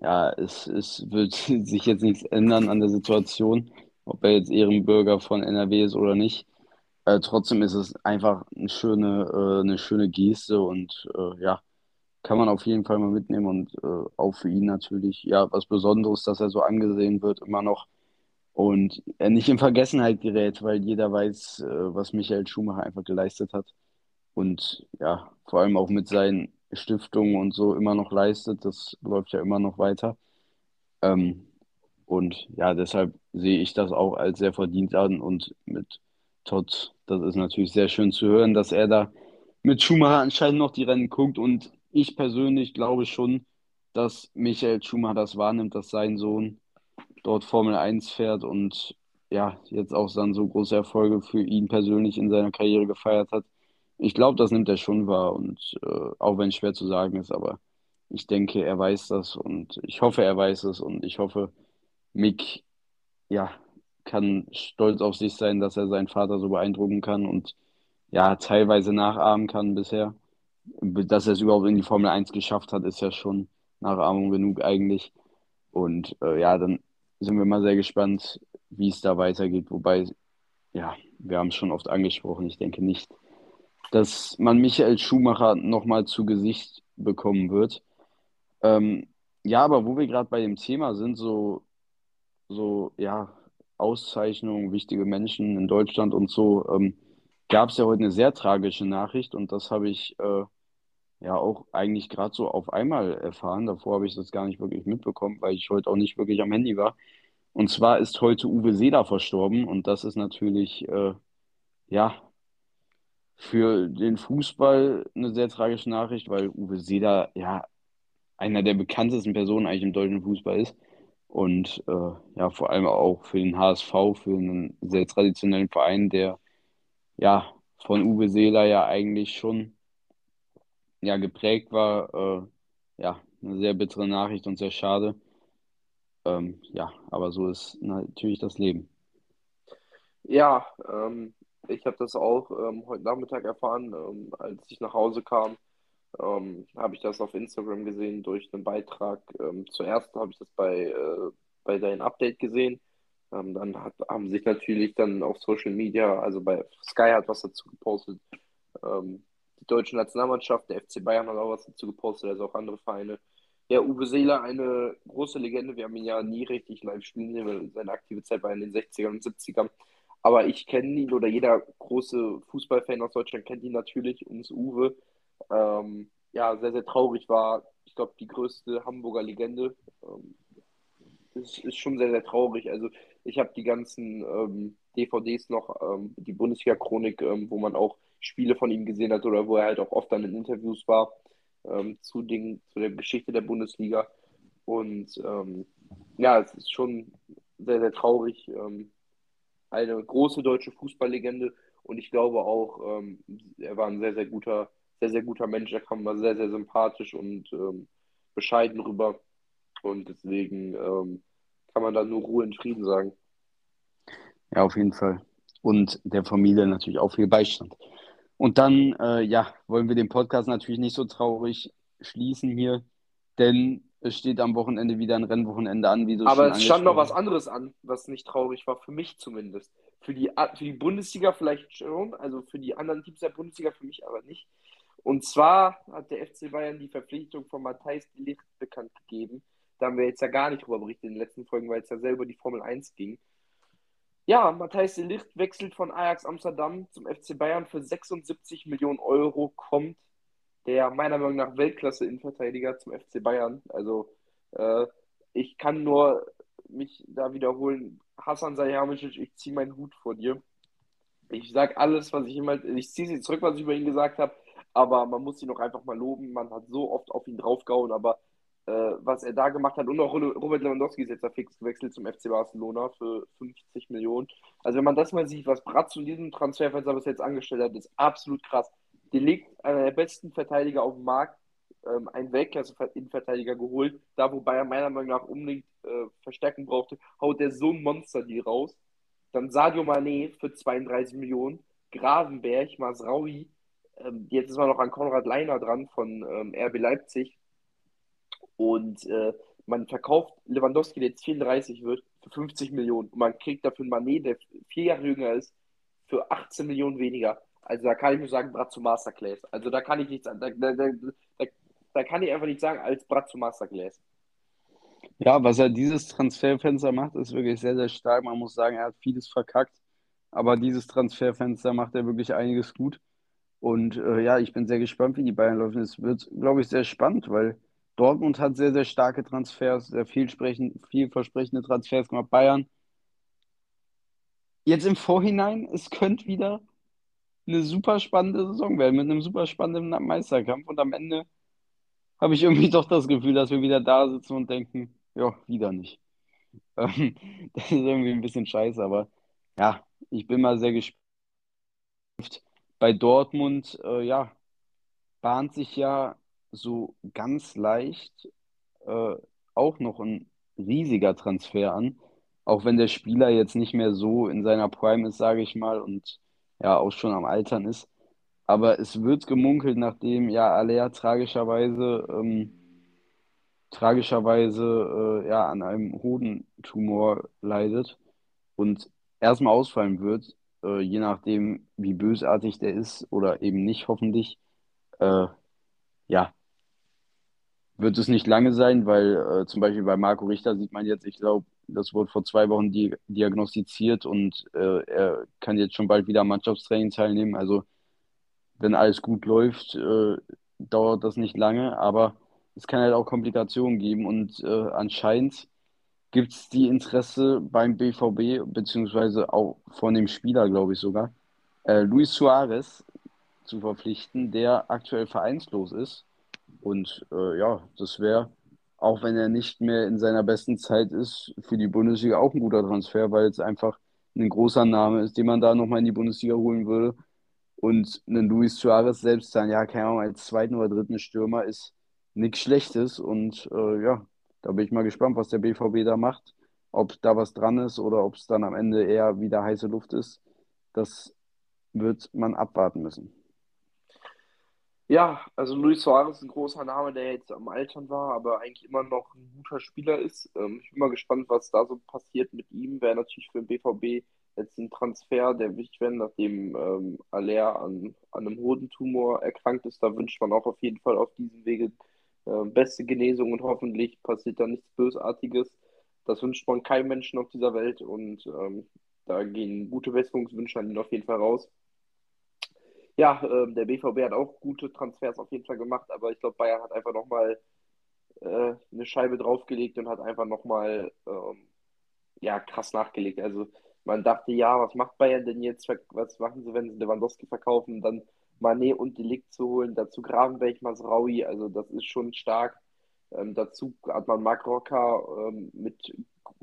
ja, es, es wird (laughs) sich jetzt nichts ändern an der Situation, ob er jetzt Ehrenbürger von NRW ist oder nicht. Äh, trotzdem ist es einfach eine schöne, äh, eine schöne Geste und äh, ja, kann man auf jeden Fall mal mitnehmen und äh, auch für ihn natürlich ja was Besonderes, dass er so angesehen wird immer noch und er nicht in Vergessenheit gerät, weil jeder weiß, äh, was Michael Schumacher einfach geleistet hat und ja, vor allem auch mit seinen Stiftungen und so immer noch leistet. Das läuft ja immer noch weiter. Ähm, und ja, deshalb sehe ich das auch als sehr verdient an und mit Todd, das ist natürlich sehr schön zu hören, dass er da mit Schumacher anscheinend noch die Rennen guckt und ich persönlich glaube schon, dass Michael Schumacher das wahrnimmt, dass sein Sohn dort Formel 1 fährt und ja, jetzt auch dann so große Erfolge für ihn persönlich in seiner Karriere gefeiert hat. Ich glaube, das nimmt er schon wahr und äh, auch wenn es schwer zu sagen ist, aber ich denke, er weiß das und ich hoffe, er weiß es und ich hoffe, Mick, ja, kann stolz auf sich sein, dass er seinen Vater so beeindrucken kann und ja, teilweise nachahmen kann bisher. Dass er es überhaupt in die Formel 1 geschafft hat, ist ja schon Nachahmung genug eigentlich. Und äh, ja, dann sind wir mal sehr gespannt, wie es da weitergeht. Wobei, ja, wir haben es schon oft angesprochen. Ich denke nicht, dass man Michael Schumacher nochmal zu Gesicht bekommen wird. Ähm, ja, aber wo wir gerade bei dem Thema sind, so, so, ja, Auszeichnungen, wichtige Menschen in Deutschland und so, ähm, gab es ja heute eine sehr tragische Nachricht und das habe ich äh, ja auch eigentlich gerade so auf einmal erfahren. Davor habe ich das gar nicht wirklich mitbekommen, weil ich heute auch nicht wirklich am Handy war. Und zwar ist heute Uwe Seeler verstorben und das ist natürlich, äh, ja, für den Fußball eine sehr tragische Nachricht, weil Uwe Seeler ja einer der bekanntesten Personen eigentlich im deutschen Fußball ist. Und äh, ja, vor allem auch für den HSV, für einen sehr traditionellen Verein, der ja von Uwe Seeler ja eigentlich schon ja, geprägt war. Äh, ja, eine sehr bittere Nachricht und sehr schade. Ähm, ja, aber so ist natürlich das Leben. Ja, ähm, ich habe das auch ähm, heute Nachmittag erfahren, ähm, als ich nach Hause kam. Ähm, habe ich das auf Instagram gesehen durch einen Beitrag. Ähm, zuerst habe ich das bei, äh, bei deinem Update gesehen. Ähm, dann hat, haben sich natürlich dann auf Social Media, also bei Sky hat was dazu gepostet. Die deutsche Nationalmannschaft, der FC Bayern hat auch was dazu gepostet, also auch andere Vereine. Ja, Uwe Seeler, eine große Legende. Wir haben ihn ja nie richtig live spielen sehen, weil seine aktive Zeit war in den 60ern und 70ern. Aber ich kenne ihn oder jeder große Fußballfan aus Deutschland kennt ihn natürlich, uns Uwe. Ähm, ja, sehr, sehr traurig war, ich glaube, die größte Hamburger Legende. Ähm, ist, ist schon sehr, sehr traurig. Also ich habe die ganzen ähm, DVDs noch, ähm, die Bundesliga-Chronik, ähm, wo man auch Spiele von ihm gesehen hat oder wo er halt auch oft dann in Interviews war ähm, zu, den, zu der Geschichte der Bundesliga. Und ähm, ja, es ist schon sehr, sehr traurig. Ähm, eine große deutsche Fußballlegende und ich glaube auch, ähm, er war ein sehr, sehr guter, sehr, sehr guter Mensch. Er kam mal sehr, sehr sympathisch und ähm, bescheiden rüber. Und deswegen ähm, kann man da nur Ruhe in Frieden sagen. Ja, auf jeden Fall. Und der Familie natürlich auch viel Beistand. Und dann, äh, ja, wollen wir den Podcast natürlich nicht so traurig schließen hier, denn es steht am Wochenende wieder ein Rennwochenende an, wie du Aber es stand noch was anderes an, was nicht traurig war, für mich zumindest. Für die, für die Bundesliga vielleicht schon, also für die anderen Teams der Bundesliga, für mich aber nicht. Und zwar hat der FC Bayern die Verpflichtung von Matthijs de Ligt bekannt gegeben. Da haben wir jetzt ja gar nicht drüber berichtet in den letzten Folgen, weil es ja selber die Formel 1 ging. Ja, Matthijs de Ligt wechselt von Ajax Amsterdam zum FC Bayern für 76 Millionen Euro, kommt der meiner Meinung nach Weltklasse-Innenverteidiger zum FC Bayern. Also äh, ich kann nur mich da wiederholen. Hassan Salihamidzic, ich ziehe meinen Hut vor dir. Ich sage alles, was ich immer, ich ziehe sie zurück, was ich über ihn gesagt habe, aber man muss ihn auch einfach mal loben. Man hat so oft auf ihn draufgehauen, aber was er da gemacht hat und auch Robert Lewandowski ist jetzt da fix gewechselt zum FC Barcelona für 50 Millionen. Also wenn man das mal sieht, was Bratz zu diesem Transferfenster bis jetzt angestellt hat, ist absolut krass. Delikt, einer der besten Verteidiger auf dem Markt, ähm, einen Weltklasse-Innenverteidiger geholt. Da, wo Bayern meiner Meinung nach unbedingt äh, Verstärkung brauchte, haut der so ein Monster-Deal raus. Dann Sadio Mané für 32 Millionen, Gravenberg, Masraui, ähm, jetzt ist man noch an Konrad Leiner dran von ähm, RB Leipzig. Und äh, man verkauft Lewandowski, der jetzt 34 wird, für 50 Millionen. Und man kriegt dafür einen Mané, der vier Jahre jünger ist, für 18 Millionen weniger. Also da kann ich nur sagen, Brat zu Masterclass. Also da kann ich nichts, da, da, da, da, kann ich einfach nicht sagen, als Brat zu Masterclass. Ja, was er dieses Transferfenster macht, ist wirklich sehr, sehr stark. Man muss sagen, er hat vieles verkackt, aber dieses Transferfenster macht er wirklich einiges gut. Und äh, ja, ich bin sehr gespannt, wie die Bayern laufen. Es wird, glaube ich, sehr spannend, weil Dortmund hat sehr, sehr starke Transfers, sehr vielversprechende Transfers gemacht. Bayern jetzt im Vorhinein, es könnte wieder eine super spannende Saison werden mit einem super spannenden Meisterkampf und am Ende habe ich irgendwie (laughs) doch das Gefühl, dass wir wieder da sitzen und denken, ja, wieder nicht. (laughs) Ähm, das ist irgendwie ein bisschen scheiße, aber ja, ich bin mal sehr gespannt. Bei Dortmund, äh, ja, bahnt sich ja so ganz leicht äh, auch noch ein riesiger Transfer an, auch wenn der Spieler jetzt nicht mehr so in seiner Prime ist, sage ich mal, und ja auch schon am Altern ist. Aber es wird gemunkelt, nachdem ja Alea tragischerweise ähm, tragischerweise äh, ja an einem Hodentumor leidet und erstmal ausfallen wird, äh, je nachdem, wie bösartig der ist oder eben nicht, hoffentlich. Äh, ja, wird es nicht lange sein, weil äh, zum Beispiel bei Marco Richter sieht man jetzt, ich glaube, das wurde vor zwei Wochen di diagnostiziert und äh, er kann jetzt schon bald wieder am Mannschaftstraining teilnehmen. Also wenn alles gut läuft, äh, dauert das nicht lange, aber es kann halt auch Komplikationen geben und äh, anscheinend gibt es die Interesse beim BVB, beziehungsweise auch von dem Spieler, glaube ich sogar, äh, Luis Suarez zu verpflichten, der aktuell vereinslos ist und äh, ja, das wäre, auch wenn er nicht mehr in seiner besten Zeit ist, für die Bundesliga auch ein guter Transfer, weil es einfach ein großer Name ist, den man da nochmal in die Bundesliga holen würde. Und einen Luis Suarez selbst dann, ja, keine Ahnung, als zweiten oder dritten Stürmer ist nichts Schlechtes. Und äh, ja, da bin ich mal gespannt, was der BVB da macht. Ob da was dran ist oder ob es dann am Ende eher wieder heiße Luft ist. Das wird man abwarten müssen. Ja, also Luis Suarez ist ein großer Name, der jetzt am Altern war, aber eigentlich immer noch ein guter Spieler ist. Ähm, ich bin mal gespannt, was da so passiert mit ihm. Wäre natürlich für den BVB jetzt ein Transfer, der wichtig wäre, nachdem ähm, Aller an, an einem Hodentumor erkrankt ist. Da wünscht man auch auf jeden Fall auf diesem Wege äh, beste Genesung und hoffentlich passiert da nichts Bösartiges. Das wünscht man keinem Menschen auf dieser Welt und ähm, da gehen gute Besserungswünsche an ihn auf jeden Fall raus. Ja, ähm, der BVB hat auch gute Transfers auf jeden Fall gemacht, aber ich glaube, Bayern hat einfach nochmal äh, eine Scheibe draufgelegt und hat einfach nochmal ähm, ja, krass nachgelegt. Also man dachte, ja, was macht Bayern denn jetzt? Was machen sie, wenn sie Lewandowski verkaufen? Dann Mané und Delikt zu holen, dazu Gravenberg, Masraui, also das ist schon stark. Ähm, dazu hat man Marc Rocker ähm, mit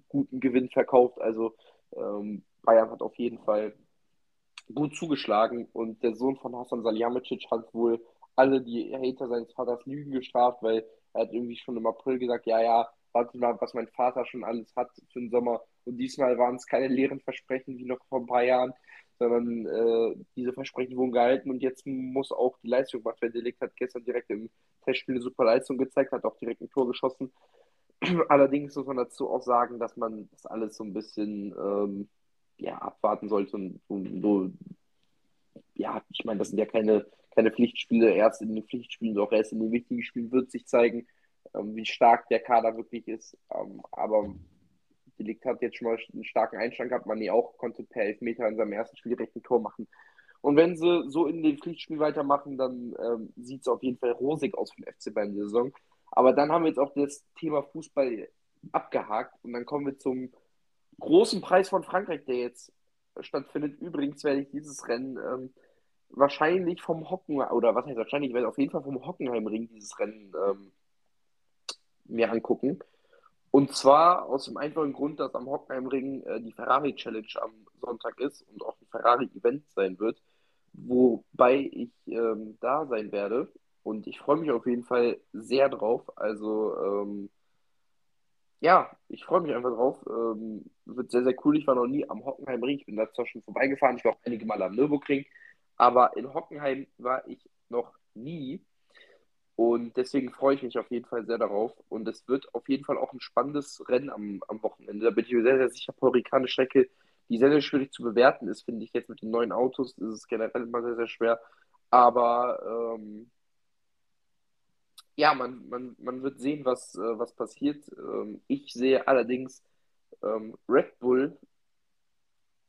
gutem Gewinn verkauft. Also ähm, Bayern hat auf jeden Fall gut zugeschlagen und der Sohn von Hassan Salihamidzic hat wohl alle die Hater seines Vaters Lügen gestraft, weil er hat irgendwie schon im April gesagt, ja, ja, warte mal, was mein Vater schon alles hat für den Sommer. Und diesmal waren es keine leeren Versprechen wie noch vor ein paar Jahren, sondern äh, diese Versprechen wurden gehalten und jetzt muss auch die Leistung gemacht werden. Delikt hat gestern direkt im Testspiel eine super Leistung gezeigt, hat auch direkt ein Tor geschossen. (clears throat) Allerdings muss man dazu auch sagen, dass man das alles so ein bisschen ähm, ja, abwarten sollte und, und so, ja, ich meine, das sind ja keine, keine Pflichtspiele, erst in den Pflichtspielen, doch erst in den wichtigen Spielen wird sich zeigen, ähm, wie stark der Kader wirklich ist. Ähm, aber Delikt hat jetzt schon mal einen starken Einstand gehabt, man auch konnte per Elfmeter in seinem ersten Spiel direkt ein Tor machen. Und wenn sie so in den Pflichtspielen weitermachen, dann ähm, sieht es auf jeden Fall rosig aus für den FC Bayern die Saison. Aber dann haben wir jetzt auch das Thema Fußball abgehakt und dann kommen wir zum großen Preis von Frankreich, der jetzt stattfindet. Übrigens werde ich dieses Rennen ähm, wahrscheinlich vom Hocken, oder was heißt wahrscheinlich, ich werde auf jeden Fall vom Hockenheimring dieses Rennen ähm, mir angucken. Und zwar aus dem einfachen Grund, dass am Hockenheimring äh, die Ferrari Challenge am Sonntag ist und auch ein Ferrari-Event sein wird, wobei ich ähm, da sein werde. Und ich freue mich auf jeden Fall sehr drauf. Also ähm, ja, ich freue mich einfach drauf. Ähm, wird sehr, sehr cool. Ich war noch nie am Hockenheimring. Ich bin da zwar schon vorbeigefahren. Ich war auch einige Mal am Nürburgring. Aber in Hockenheim war ich noch nie. Und deswegen freue ich mich auf jeden Fall sehr darauf. Und es wird auf jeden Fall auch ein spannendes Rennen am, am Wochenende. Da bin ich mir sehr, sehr sicher. Eine Strecke, die sehr, sehr schwierig zu bewerten ist, finde ich jetzt mit den neuen Autos. Ist es generell immer sehr, sehr schwer. Aber ähm, ja, man, man, man wird sehen, was, äh, was passiert. Ähm, ich sehe allerdings ähm, Red Bull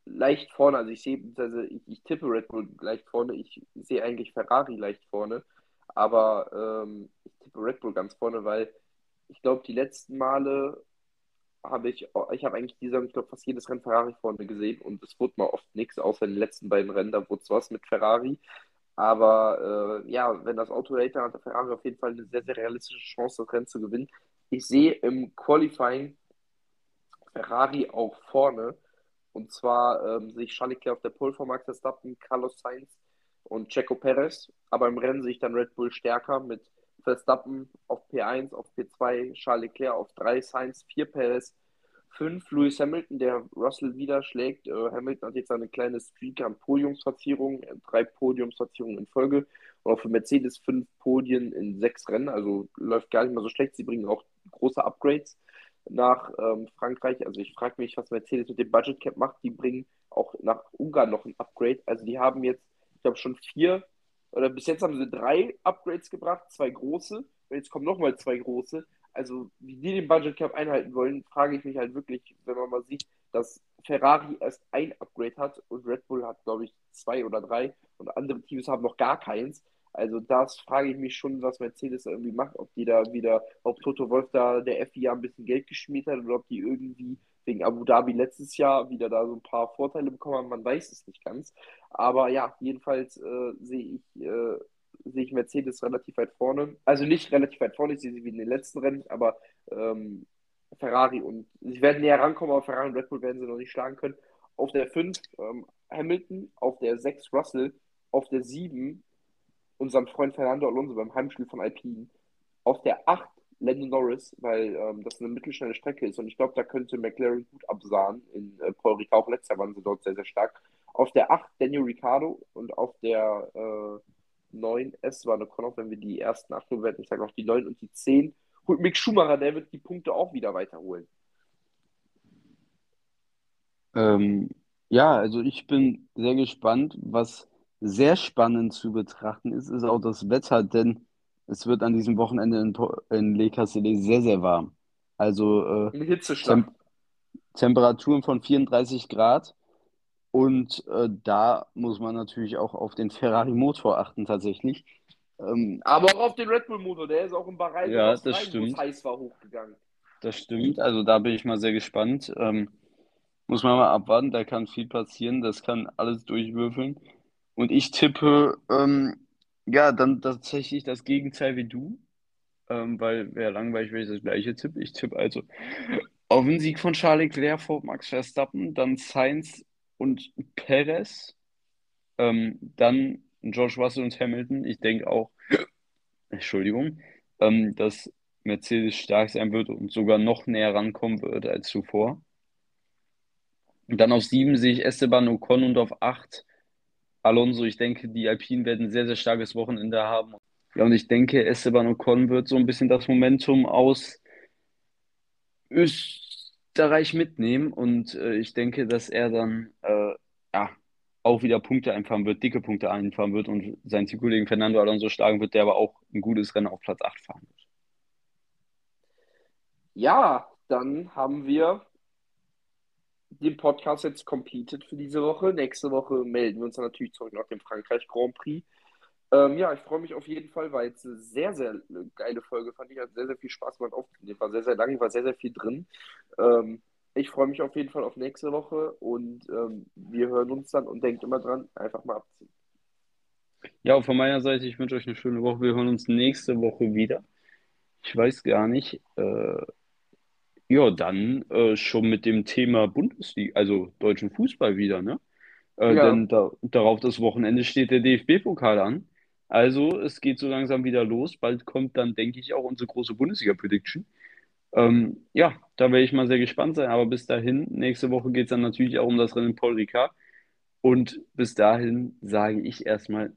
leicht vorne. Also ich sehe, also ich, ich tippe Red Bull leicht vorne. Ich sehe eigentlich Ferrari leicht vorne. Aber ähm, ich tippe Red Bull ganz vorne, weil ich glaube, die letzten Male habe ich, ich habe eigentlich dieser, ich glaube, fast jedes Rennen Ferrari vorne gesehen und es wurde mal oft nichts, außer in den letzten beiden Rennen, da wurde es was mit Ferrari. Aber äh, ja, wenn das Auto hält, dann hat der Ferrari auf jeden Fall eine sehr, sehr realistische Chance, das Rennen zu gewinnen. Ich sehe im Qualifying Ferrari auch vorne. Und zwar ähm, sehe ich Charles Leclerc auf der Pole von Max Verstappen, Carlos Sainz und Checo Perez. Aber im Rennen sehe ich dann Red Bull stärker mit Verstappen auf P1, auf P2, Charles Leclerc auf 3, Sainz 4, Perez 5, Lewis Hamilton, der Russell wieder schlägt. Äh, Hamilton hat jetzt eine kleine Streak an Podiumsplatzierungen, äh, drei Podiumsplatzierungen in Folge. Und auch für Mercedes fünf Podien in sechs Rennen, also läuft gar nicht mal so schlecht. Sie bringen auch große Upgrades nach ähm, Frankreich. Also ich frage mich, was Mercedes mit dem Budget Cap macht. Die bringen auch nach Ungarn noch ein Upgrade. Also die haben jetzt, ich glaube, schon vier oder bis jetzt haben sie drei Upgrades gebracht, zwei große. Und jetzt kommen nochmal zwei große also wie die den Budget Cap einhalten wollen, frage ich mich halt wirklich, wenn man mal sieht, dass Ferrari erst ein Upgrade hat und Red Bull hat, glaube ich, zwei oder drei und andere Teams haben noch gar keins. Also das frage ich mich schon, was Mercedes irgendwie macht, ob die da wieder, ob Toto Wolf da der FIA ein bisschen Geld geschmiert hat oder ob die irgendwie wegen Abu Dhabi letztes Jahr wieder da so ein paar Vorteile bekommen haben, man weiß es nicht ganz. Aber ja, jedenfalls äh, sehe ich äh, sehe ich Mercedes relativ weit vorne. Also nicht relativ weit vorne, ich sehe sie wie in den letzten Rennen, aber ähm, Ferrari und sie werden näher rankommen, aber Ferrari und Red Bull werden sie noch nicht schlagen können. Auf der 5 ähm, Hamilton, auf der 6 Russell, auf der 7 unserem Freund Fernando Alonso beim Heimspiel von Alpine, auf der 8 Lando Norris, weil ähm, das eine mittelschnelle Strecke ist und ich glaube, da könnte McLaren gut absahen. In äh, Paul Ricard auch letztes Jahr waren sie dort sehr, sehr stark. Auf der 8 Daniel Ricciardo und auf der äh, 9 S war eine wenn wir die ersten 8 bewerten, ich sage auch die 9 und die 10, holt Mick Schumacher, der wird die Punkte auch wieder weiterholen. Ähm, ja, also ich bin sehr gespannt. Was sehr spannend zu betrachten ist, ist auch das Wetter, denn es wird an diesem Wochenende in, in Le Castellet sehr, sehr warm. Also äh, Tem Temperaturen von 34 Grad. Und äh, da muss man natürlich auch auf den Ferrari-Motor achten, tatsächlich. Ähm, Aber auch auf den Red Bull-Motor, der ist auch im Bahrain, ja, das rein, stimmt. heiß war, hochgegangen. Das stimmt, also da bin ich mal sehr gespannt. Ähm, muss man mal abwarten, da kann viel passieren, das kann alles durchwürfeln. Und ich tippe, ähm, ja, dann tatsächlich das Gegenteil wie du, ähm, weil wäre langweilig, wenn ich das gleiche tippe. Ich tippe also auf den Sieg von Charles Leclerc vor Max Verstappen, dann Sainz und Perez, ähm, dann George Russell und Hamilton. Ich denke auch, (clears throat) Entschuldigung, ähm, dass Mercedes stark sein wird und sogar noch näher rankommen wird als zuvor. Und dann auf sieben sehe ich Esteban Ocon und auf acht Alonso. Ich denke, die Alpinen werden ein sehr, sehr starkes Wochenende haben. Ja, und ich denke, Esteban Ocon wird so ein bisschen das Momentum aus Österreich Österreich mitnehmen und äh, ich denke, dass er dann äh, ja, auch wieder Punkte einfahren wird, dicke Punkte einfahren wird und seinen Teamkollegen Fernando Alonso schlagen wird, der aber auch ein gutes Rennen auf Platz 8 fahren wird. Ja, dann haben wir den Podcast jetzt completed für diese Woche. Nächste Woche melden wir uns dann natürlich zurück nach dem Frankreich Grand Prix. Ähm, ja, ich freue mich auf jeden Fall, weil es eine sehr, sehr geile Folge fand ich. Hat sehr, sehr viel Spaß gemacht aufzunehmen. War sehr, sehr lang, war sehr, sehr viel drin. Ähm, ich freue mich auf jeden Fall auf nächste Woche und ähm, wir hören uns dann und denkt immer dran, einfach mal abziehen. Ja, von meiner Seite, ich wünsche euch eine schöne Woche. Wir hören uns nächste Woche wieder. Ich weiß gar nicht. Äh, ja, dann äh, schon mit dem Thema Bundesliga, also deutschen Fußball wieder, ne? Äh, ja. Denn da, darauf das Wochenende steht der DFB-Pokal an. Also es geht so langsam wieder los. Bald kommt dann, denke ich, auch unsere große Bundesliga-Prediction. Ähm, ja, da werde ich mal sehr gespannt sein. Aber bis dahin, nächste Woche geht es dann natürlich auch um das Rennen Paul Ricard. Und bis dahin sage ich erstmal